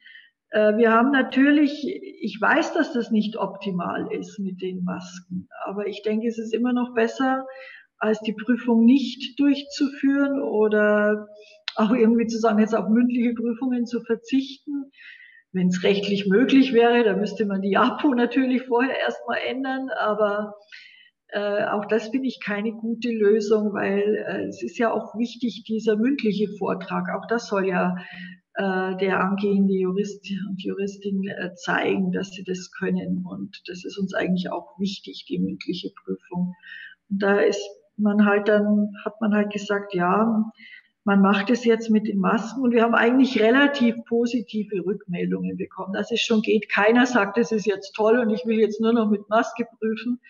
Speaker 3: wir haben natürlich, ich weiß, dass das nicht optimal ist mit den Masken, aber ich denke, es ist immer noch besser, als die Prüfung nicht durchzuführen oder auch irgendwie zu sagen, jetzt auf mündliche Prüfungen zu verzichten. Wenn es rechtlich möglich wäre, dann müsste man die APO natürlich vorher erstmal ändern, aber äh, auch das finde ich keine gute Lösung, weil äh, es ist ja auch wichtig, dieser mündliche Vortrag, auch das soll ja äh, der angehende Jurist und Juristin äh, zeigen, dass sie das können. Und das ist uns eigentlich auch wichtig, die mündliche Prüfung. Und da ist man halt dann, hat man halt gesagt, ja, man macht es jetzt mit den Masken und wir haben eigentlich relativ positive Rückmeldungen bekommen, dass es schon geht. Keiner sagt, es ist jetzt toll und ich will jetzt nur noch mit Maske prüfen,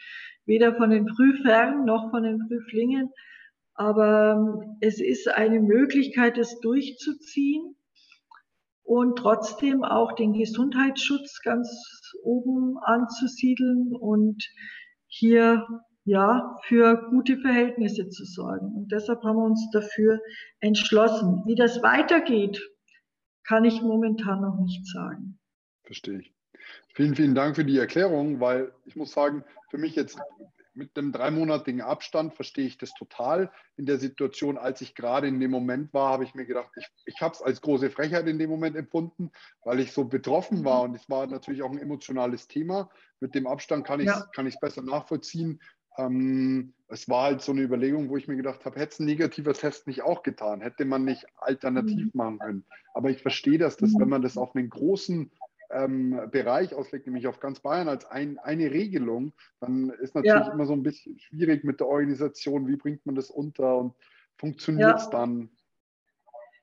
Speaker 3: weder von den Prüfern noch von den Prüflingen. Aber ähm, es ist eine Möglichkeit, das durchzuziehen und trotzdem auch den Gesundheitsschutz ganz oben anzusiedeln und hier ja, für gute Verhältnisse zu sorgen. Und deshalb haben wir uns dafür entschlossen. Wie das weitergeht, kann ich momentan noch nicht sagen.
Speaker 2: Verstehe ich. Vielen, vielen Dank für die Erklärung, weil ich muss sagen, für mich jetzt mit einem dreimonatigen Abstand verstehe ich das total. In der Situation, als ich gerade in dem Moment war, habe ich mir gedacht, ich, ich habe es als große Frechheit in dem Moment empfunden, weil ich so betroffen war. Und es war natürlich auch ein emotionales Thema. Mit dem Abstand kann ich es ja. besser nachvollziehen. Ähm, es war halt so eine Überlegung, wo ich mir gedacht habe, hätte es ein negativer Test nicht auch getan, hätte man nicht alternativ mhm. machen können. Aber ich verstehe das, dass wenn man das auf einen großen ähm, Bereich auslegt, nämlich auf ganz Bayern als ein, eine Regelung, dann ist natürlich ja. immer so ein bisschen schwierig mit der Organisation, wie bringt man das unter und funktioniert es ja. dann?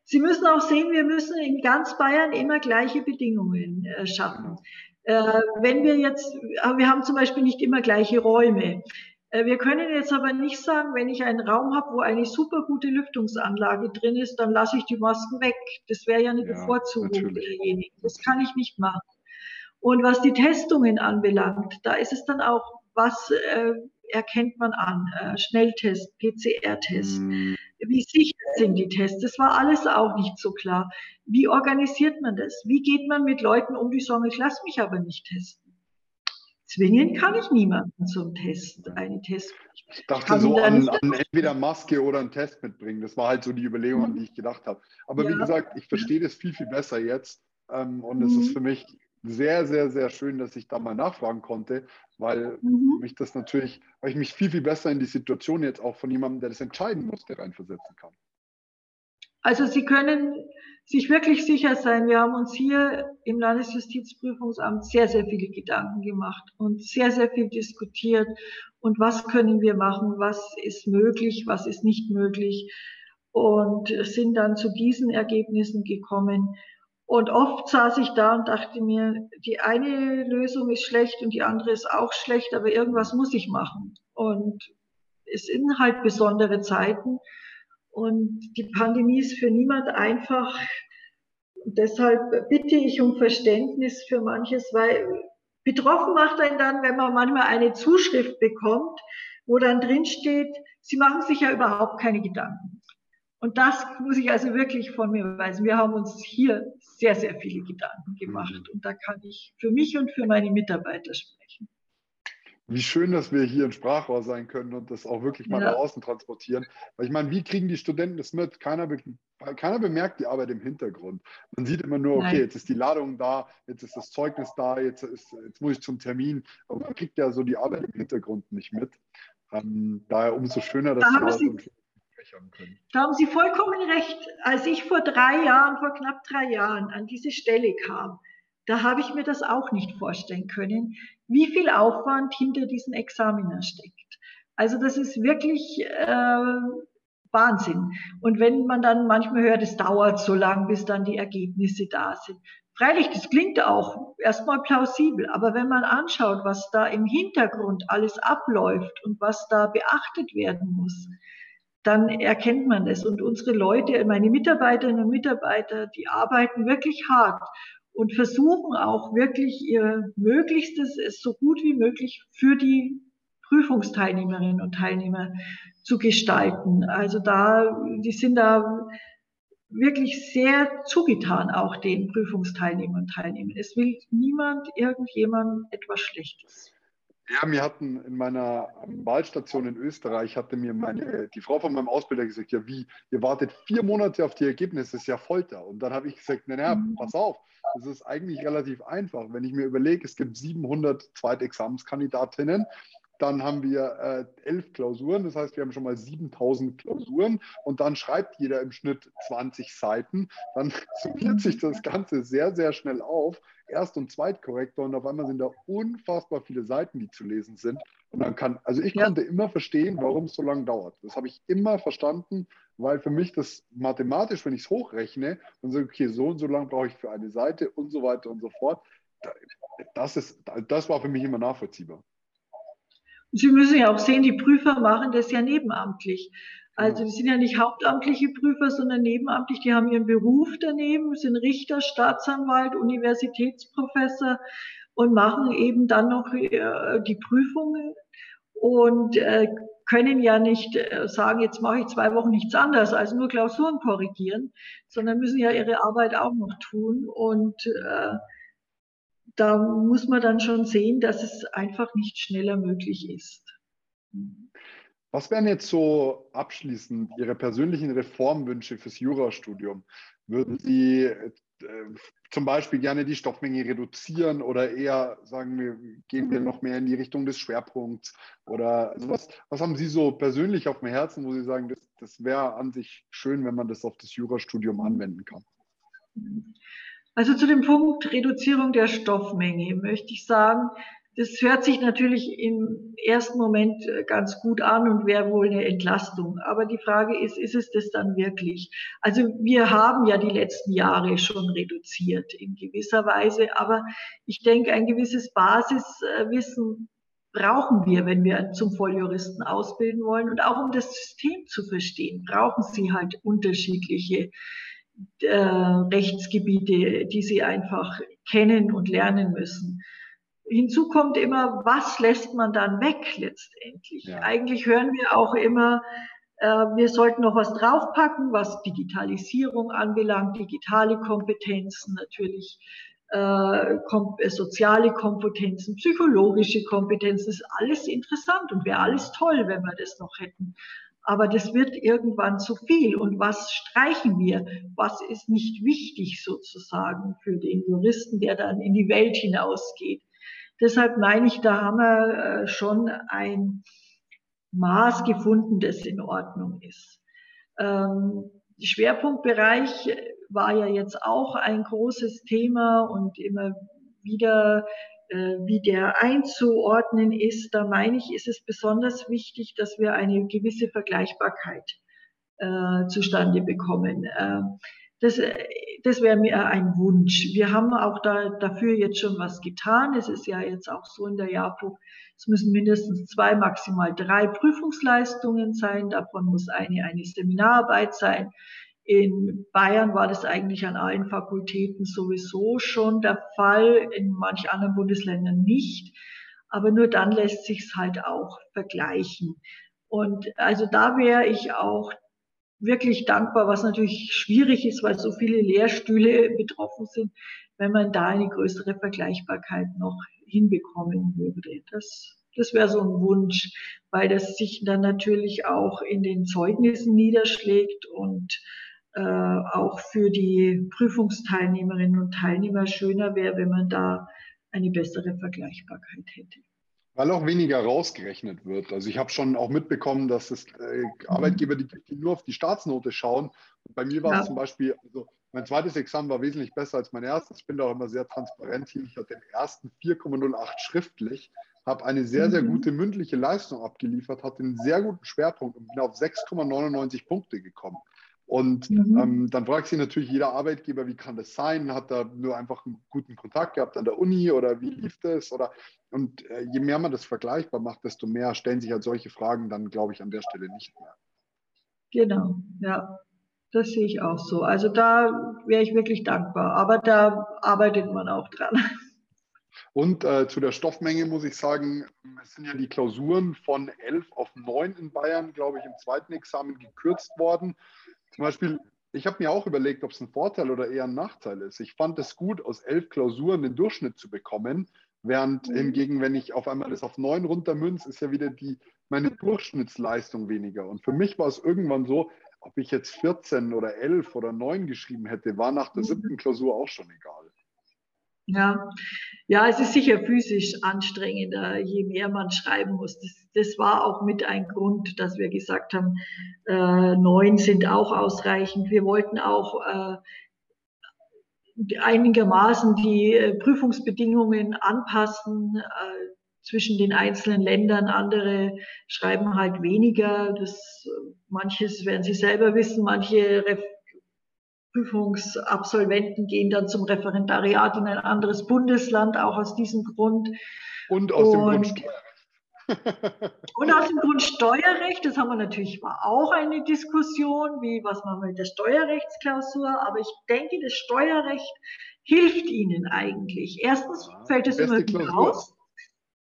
Speaker 3: Sie müssen auch sehen, wir müssen in ganz Bayern immer gleiche Bedingungen äh, schaffen. Genau. Äh, wenn wir jetzt, wir haben zum Beispiel nicht immer gleiche Räume. Äh, wir können jetzt aber nicht sagen, wenn ich einen Raum habe, wo eine super gute Lüftungsanlage drin ist, dann lasse ich die Masken weg. Das wäre ja eine ja, Bevorzugung derjenigen. Das kann ich nicht machen. Und was die Testungen anbelangt, da ist es dann auch, was äh, erkennt man an? Äh, Schnelltest, PCR-Test. Mm. Wie sicher sind die Tests? Das war alles auch nicht so klar. Wie organisiert man das? Wie geht man mit Leuten um, die sagen, ich lasse mich aber nicht testen? Zwingen kann ich niemanden zum Test, einen Test.
Speaker 2: Ich dachte so an, an, entweder Maske oder einen Test mitbringen. Das war halt so die Überlegung, an die ich gedacht habe. Aber ja. wie gesagt, ich verstehe das viel, viel besser jetzt. Ähm, und mhm. es ist mhm. für mich sehr, sehr, sehr schön, dass ich da mal nachfragen konnte, weil mhm. mich das natürlich, weil ich mich viel, viel besser in die Situation jetzt auch von jemandem, der das entscheiden musste, reinversetzen kann.
Speaker 3: Also Sie können sich wirklich sicher sein, wir haben uns hier im Landesjustizprüfungsamt sehr, sehr viele Gedanken gemacht und sehr, sehr viel diskutiert. Und was können wir machen? Was ist möglich? Was ist nicht möglich? Und sind dann zu diesen Ergebnissen gekommen. Und oft saß ich da und dachte mir, die eine Lösung ist schlecht und die andere ist auch schlecht, aber irgendwas muss ich machen. Und es sind halt besondere Zeiten. Und die Pandemie ist für niemand einfach. Und deshalb bitte ich um Verständnis für manches, weil betroffen macht einen dann, wenn man manchmal eine Zuschrift bekommt, wo dann drin steht, Sie machen sich ja überhaupt keine Gedanken. Und das muss ich also wirklich von mir weisen. Wir haben uns hier sehr, sehr viele Gedanken gemacht. Und da kann ich für mich und für meine Mitarbeiter sprechen
Speaker 2: wie schön, dass wir hier in Sprachrohr sein können und das auch wirklich mal ja. nach außen transportieren. Weil ich meine, wie kriegen die Studenten das mit? Keiner, be keiner bemerkt die Arbeit im Hintergrund. Man sieht immer nur, okay, Nein. jetzt ist die Ladung da, jetzt ist das Zeugnis da, jetzt, ist, jetzt muss ich zum Termin. Aber man kriegt ja so die Arbeit im Hintergrund nicht mit. Ähm, daher umso schöner, dass da wir das Sie,
Speaker 3: können. Da haben Sie vollkommen recht. Als ich vor drei Jahren, vor knapp drei Jahren an diese Stelle kam, da habe ich mir das auch nicht vorstellen können, wie viel Aufwand hinter diesen Examiner steckt. Also das ist wirklich äh, Wahnsinn. Und wenn man dann manchmal hört, es dauert so lang, bis dann die Ergebnisse da sind. Freilich, das klingt auch erstmal plausibel, aber wenn man anschaut, was da im Hintergrund alles abläuft und was da beachtet werden muss, dann erkennt man das. Und unsere Leute, meine Mitarbeiterinnen und Mitarbeiter, die arbeiten wirklich hart und versuchen auch wirklich ihr Möglichstes, es so gut wie möglich für die Prüfungsteilnehmerinnen und Teilnehmer zu gestalten. Also da, die sind da wirklich sehr zugetan, auch den Prüfungsteilnehmern und Teilnehmern. Es will niemand irgendjemandem etwas Schlechtes.
Speaker 2: Ja, mir hatten in meiner Wahlstation in Österreich, hatte mir meine, die Frau von meinem Ausbilder gesagt, ja wie, ihr wartet vier Monate auf die Ergebnisse, das ist ja Folter. Und dann habe ich gesagt, naja, mhm. pass auf, das ist eigentlich relativ einfach. Wenn ich mir überlege, es gibt 700 Zweitexamenskandidatinnen, dann haben wir äh, elf Klausuren, das heißt, wir haben schon mal 7000 Klausuren und dann schreibt jeder im Schnitt 20 Seiten. Dann summiert sich das Ganze sehr, sehr schnell auf. Erst- und Zweitkorrektor und auf einmal sind da unfassbar viele Seiten, die zu lesen sind. Und dann kann, also ich ja. konnte immer verstehen, warum es so lange dauert. Das habe ich immer verstanden, weil für mich das mathematisch, wenn ich es hochrechne und sage, okay, so und so lang brauche ich für eine Seite und so weiter und so fort, das, ist, das war für mich immer nachvollziehbar.
Speaker 3: Sie müssen ja auch sehen, die Prüfer machen das ja nebenamtlich. Also die sind ja nicht hauptamtliche Prüfer, sondern nebenamtlich. Die haben ihren Beruf daneben, sind Richter, Staatsanwalt, Universitätsprofessor und machen eben dann noch äh, die Prüfungen und äh, können ja nicht äh, sagen, jetzt mache ich zwei Wochen nichts anderes als nur Klausuren korrigieren, sondern müssen ja ihre Arbeit auch noch tun. Und äh, da muss man dann schon sehen, dass es einfach nicht schneller möglich ist.
Speaker 2: Was wären jetzt so abschließend Ihre persönlichen Reformwünsche fürs Jurastudium? Würden Sie äh, zum Beispiel gerne die Stoffmenge reduzieren oder eher sagen wir, gehen wir noch mehr in die Richtung des Schwerpunkts? Oder also was, was haben Sie so persönlich auf dem Herzen, wo Sie sagen, das, das wäre an sich schön, wenn man das auf das Jurastudium anwenden kann?
Speaker 3: Also zu dem Punkt Reduzierung der Stoffmenge möchte ich sagen, das hört sich natürlich im ersten Moment äh, ganz gut an und wäre wohl eine Entlastung. Aber die Frage ist, ist es das dann wirklich? Also wir haben ja die letzten Jahre schon reduziert in gewisser Weise, aber ich denke, ein gewisses Basiswissen brauchen wir, wenn wir zum Volljuristen ausbilden wollen. Und auch um das System zu verstehen, brauchen Sie halt unterschiedliche äh, Rechtsgebiete, die Sie einfach kennen und lernen müssen. Hinzu kommt immer, was lässt man dann weg letztendlich? Ja. Eigentlich hören wir auch immer, äh, wir sollten noch was draufpacken, was Digitalisierung anbelangt, digitale Kompetenzen natürlich, äh, kom soziale Kompetenzen, psychologische Kompetenzen, ist alles interessant und wäre alles toll, wenn wir das noch hätten. Aber das wird irgendwann zu viel. Und was streichen wir? Was ist nicht wichtig sozusagen für den Juristen, der dann in die Welt hinausgeht? Deshalb meine ich, da haben wir äh, schon ein Maß gefunden, das in Ordnung ist. Ähm, Schwerpunktbereich war ja jetzt auch ein großes Thema und immer wieder, wie der einzuordnen ist. Da meine ich, ist es besonders wichtig, dass wir eine gewisse Vergleichbarkeit äh, zustande bekommen. Äh, das, das wäre mir ein Wunsch. Wir haben auch da, dafür jetzt schon was getan. Es ist ja jetzt auch so in der JAPO, es müssen mindestens zwei, maximal drei Prüfungsleistungen sein. Davon muss eine eine Seminararbeit sein. In Bayern war das eigentlich an allen Fakultäten sowieso schon der Fall, in manch anderen Bundesländern nicht. Aber nur dann lässt sich es halt auch vergleichen. Und also da wäre ich auch wirklich dankbar, was natürlich schwierig ist, weil so viele Lehrstühle betroffen sind, wenn man da eine größere Vergleichbarkeit noch hinbekommen würde. Das, das wäre so ein Wunsch, weil das sich dann natürlich auch in den Zeugnissen niederschlägt und äh, auch für die Prüfungsteilnehmerinnen und Teilnehmer schöner wäre, wenn man da eine bessere Vergleichbarkeit hätte.
Speaker 2: Weil auch weniger rausgerechnet wird. Also ich habe schon auch mitbekommen, dass es äh, Arbeitgeber, die, die, nur auf die Staatsnote schauen. Und bei mir war ja. es zum Beispiel, also mein zweites Examen war wesentlich besser als mein erstes. Ich bin da auch immer sehr transparent hier. Ich hatte den ersten 4,08 schriftlich, habe eine sehr, sehr mhm. gute mündliche Leistung abgeliefert, hatte einen sehr guten Schwerpunkt und bin auf 6,99 Punkte gekommen. Und mhm. ähm, dann fragt sich natürlich jeder Arbeitgeber, wie kann das sein? Hat er nur einfach einen guten Kontakt gehabt an der Uni oder wie lief das? Oder, und äh, je mehr man das vergleichbar macht, desto mehr stellen sich halt solche Fragen dann, glaube ich, an der Stelle nicht mehr.
Speaker 3: Genau, ja, das sehe ich auch so. Also da wäre ich wirklich dankbar, aber da arbeitet man auch dran.
Speaker 2: Und äh, zu der Stoffmenge muss ich sagen, es sind ja die Klausuren von 11 auf 9 in Bayern, glaube ich, im zweiten Examen gekürzt worden. Zum Beispiel, ich habe mir auch überlegt, ob es ein Vorteil oder eher ein Nachteil ist. Ich fand es gut, aus elf Klausuren den Durchschnitt zu bekommen, während mhm. hingegen, wenn ich auf einmal das auf neun runtermünze, ist ja wieder die, meine Durchschnittsleistung weniger. Und für mich war es irgendwann so, ob ich jetzt 14 oder 11 oder 9 geschrieben hätte, war nach der mhm. siebten Klausur auch schon egal.
Speaker 3: Ja, ja, es ist sicher physisch anstrengender, je mehr man schreiben muss. Das, das war auch mit ein Grund, dass wir gesagt haben, äh, neun sind auch ausreichend. Wir wollten auch äh, einigermaßen die äh, Prüfungsbedingungen anpassen. Äh, zwischen den einzelnen Ländern. Andere schreiben halt weniger. Das, manches werden Sie selber wissen. Manche Prüfungsabsolventen gehen dann zum Referendariat in ein anderes Bundesland, auch aus diesem Grund.
Speaker 2: Und aus Und, dem Grund Steuerrecht.
Speaker 3: Und aus dem Grund Steuerrecht, das haben wir natürlich war auch eine Diskussion, wie was machen wir mit der Steuerrechtsklausur, aber ich denke, das Steuerrecht hilft Ihnen eigentlich. Erstens fällt es immer wieder raus.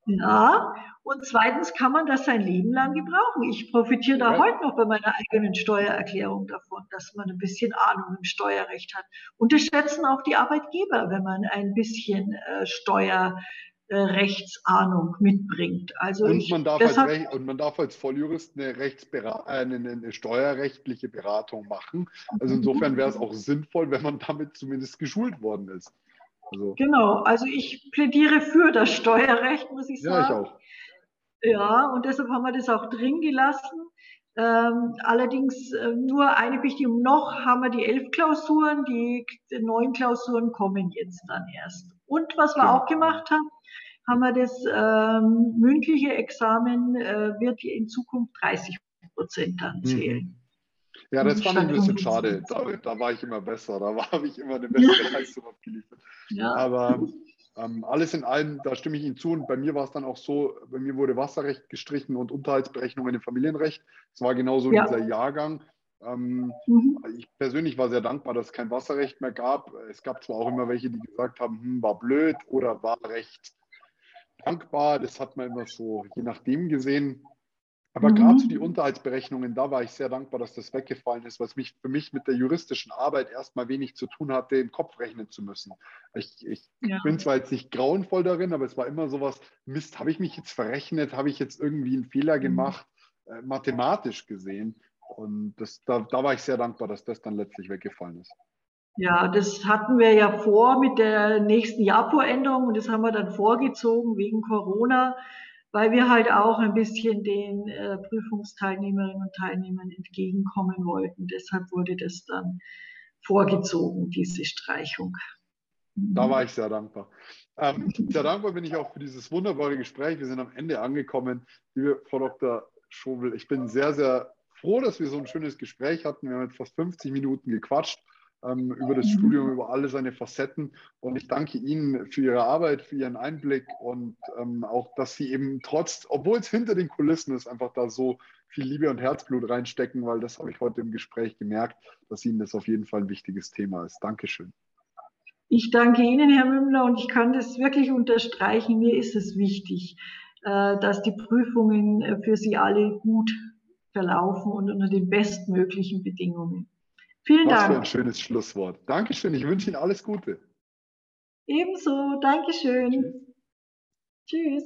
Speaker 3: Ja, und zweitens kann man das sein Leben lang gebrauchen. Ich profitiere da ja. heute noch bei meiner eigenen Steuererklärung davon, dass man ein bisschen Ahnung im Steuerrecht hat. Und das schätzen auch die Arbeitgeber, wenn man ein bisschen äh, Steuer äh, Rechtsahnung mitbringt. Also
Speaker 2: und, ich, man darf als Recht, und man darf als Volljurist eine, Rechtsbera eine, eine steuerrechtliche Beratung machen. Also insofern wäre es auch sinnvoll, wenn man damit zumindest geschult worden ist.
Speaker 3: Also, genau, also ich plädiere für das Steuerrecht, muss ich sagen. Ja, ich auch. Ja, und deshalb haben wir das auch drin gelassen. Ähm, allerdings äh, nur eine Bestimmung noch haben wir die elf Klausuren, die, neun Klausuren kommen jetzt dann erst. Und was wir ja. auch gemacht haben, haben wir das ähm, mündliche Examen, äh, wird in Zukunft 30 Prozent dann mhm. zählen.
Speaker 2: Ja, das fand ich ein bisschen schade. Da, da, war ich immer besser, da habe ich immer eine bessere Leistung abgeliefert. Ja. Aber ähm, alles in allem, da stimme ich Ihnen zu. Und bei mir war es dann auch so, bei mir wurde Wasserrecht gestrichen und Unterhaltsberechnungen im Familienrecht. Es war genauso ja. dieser Jahrgang. Ähm, mhm. Ich persönlich war sehr dankbar, dass es kein Wasserrecht mehr gab. Es gab zwar auch immer welche, die gesagt haben, hm, war blöd oder war recht dankbar. Das hat man immer so je nachdem gesehen. Aber mhm. gerade für die Unterhaltsberechnungen, da war ich sehr dankbar, dass das weggefallen ist, was mich für mich mit der juristischen Arbeit erstmal wenig zu tun hatte, im Kopf rechnen zu müssen. Ich, ich ja. bin zwar jetzt nicht grauenvoll darin, aber es war immer sowas, Mist, habe ich mich jetzt verrechnet, habe ich jetzt irgendwie einen Fehler mhm. gemacht, äh, mathematisch gesehen. Und das, da, da war ich sehr dankbar, dass das dann letztlich weggefallen ist.
Speaker 3: Ja, das hatten wir ja vor mit der nächsten Jahrpuränderung und das haben wir dann vorgezogen wegen Corona weil wir halt auch ein bisschen den äh, Prüfungsteilnehmerinnen und Teilnehmern entgegenkommen wollten. Deshalb wurde das dann vorgezogen, diese Streichung.
Speaker 2: Da war ich sehr dankbar. Ähm, sehr dankbar bin ich auch für dieses wunderbare Gespräch. Wir sind am Ende angekommen. Liebe Frau Dr. Schobel, ich bin sehr, sehr froh, dass wir so ein schönes Gespräch hatten. Wir haben jetzt fast 50 Minuten gequatscht ähm, über das. Studium, über alle seine Facetten. Und ich danke Ihnen für Ihre Arbeit, für Ihren Einblick und ähm, auch, dass Sie eben trotz, obwohl es hinter den Kulissen ist, einfach da so viel Liebe und Herzblut reinstecken, weil das habe ich heute im Gespräch gemerkt, dass Ihnen das auf jeden Fall ein wichtiges Thema ist. Dankeschön.
Speaker 3: Ich danke Ihnen, Herr Mümmler, und ich kann das wirklich unterstreichen. Mir ist es wichtig, äh, dass die Prüfungen äh, für Sie alle gut verlaufen und unter den bestmöglichen Bedingungen. Vielen Was Dank.
Speaker 2: Für ein schönes Schlusswort. Dankeschön. Ich wünsche Ihnen alles Gute.
Speaker 3: Ebenso. Dankeschön. Tschüss. Tschüss.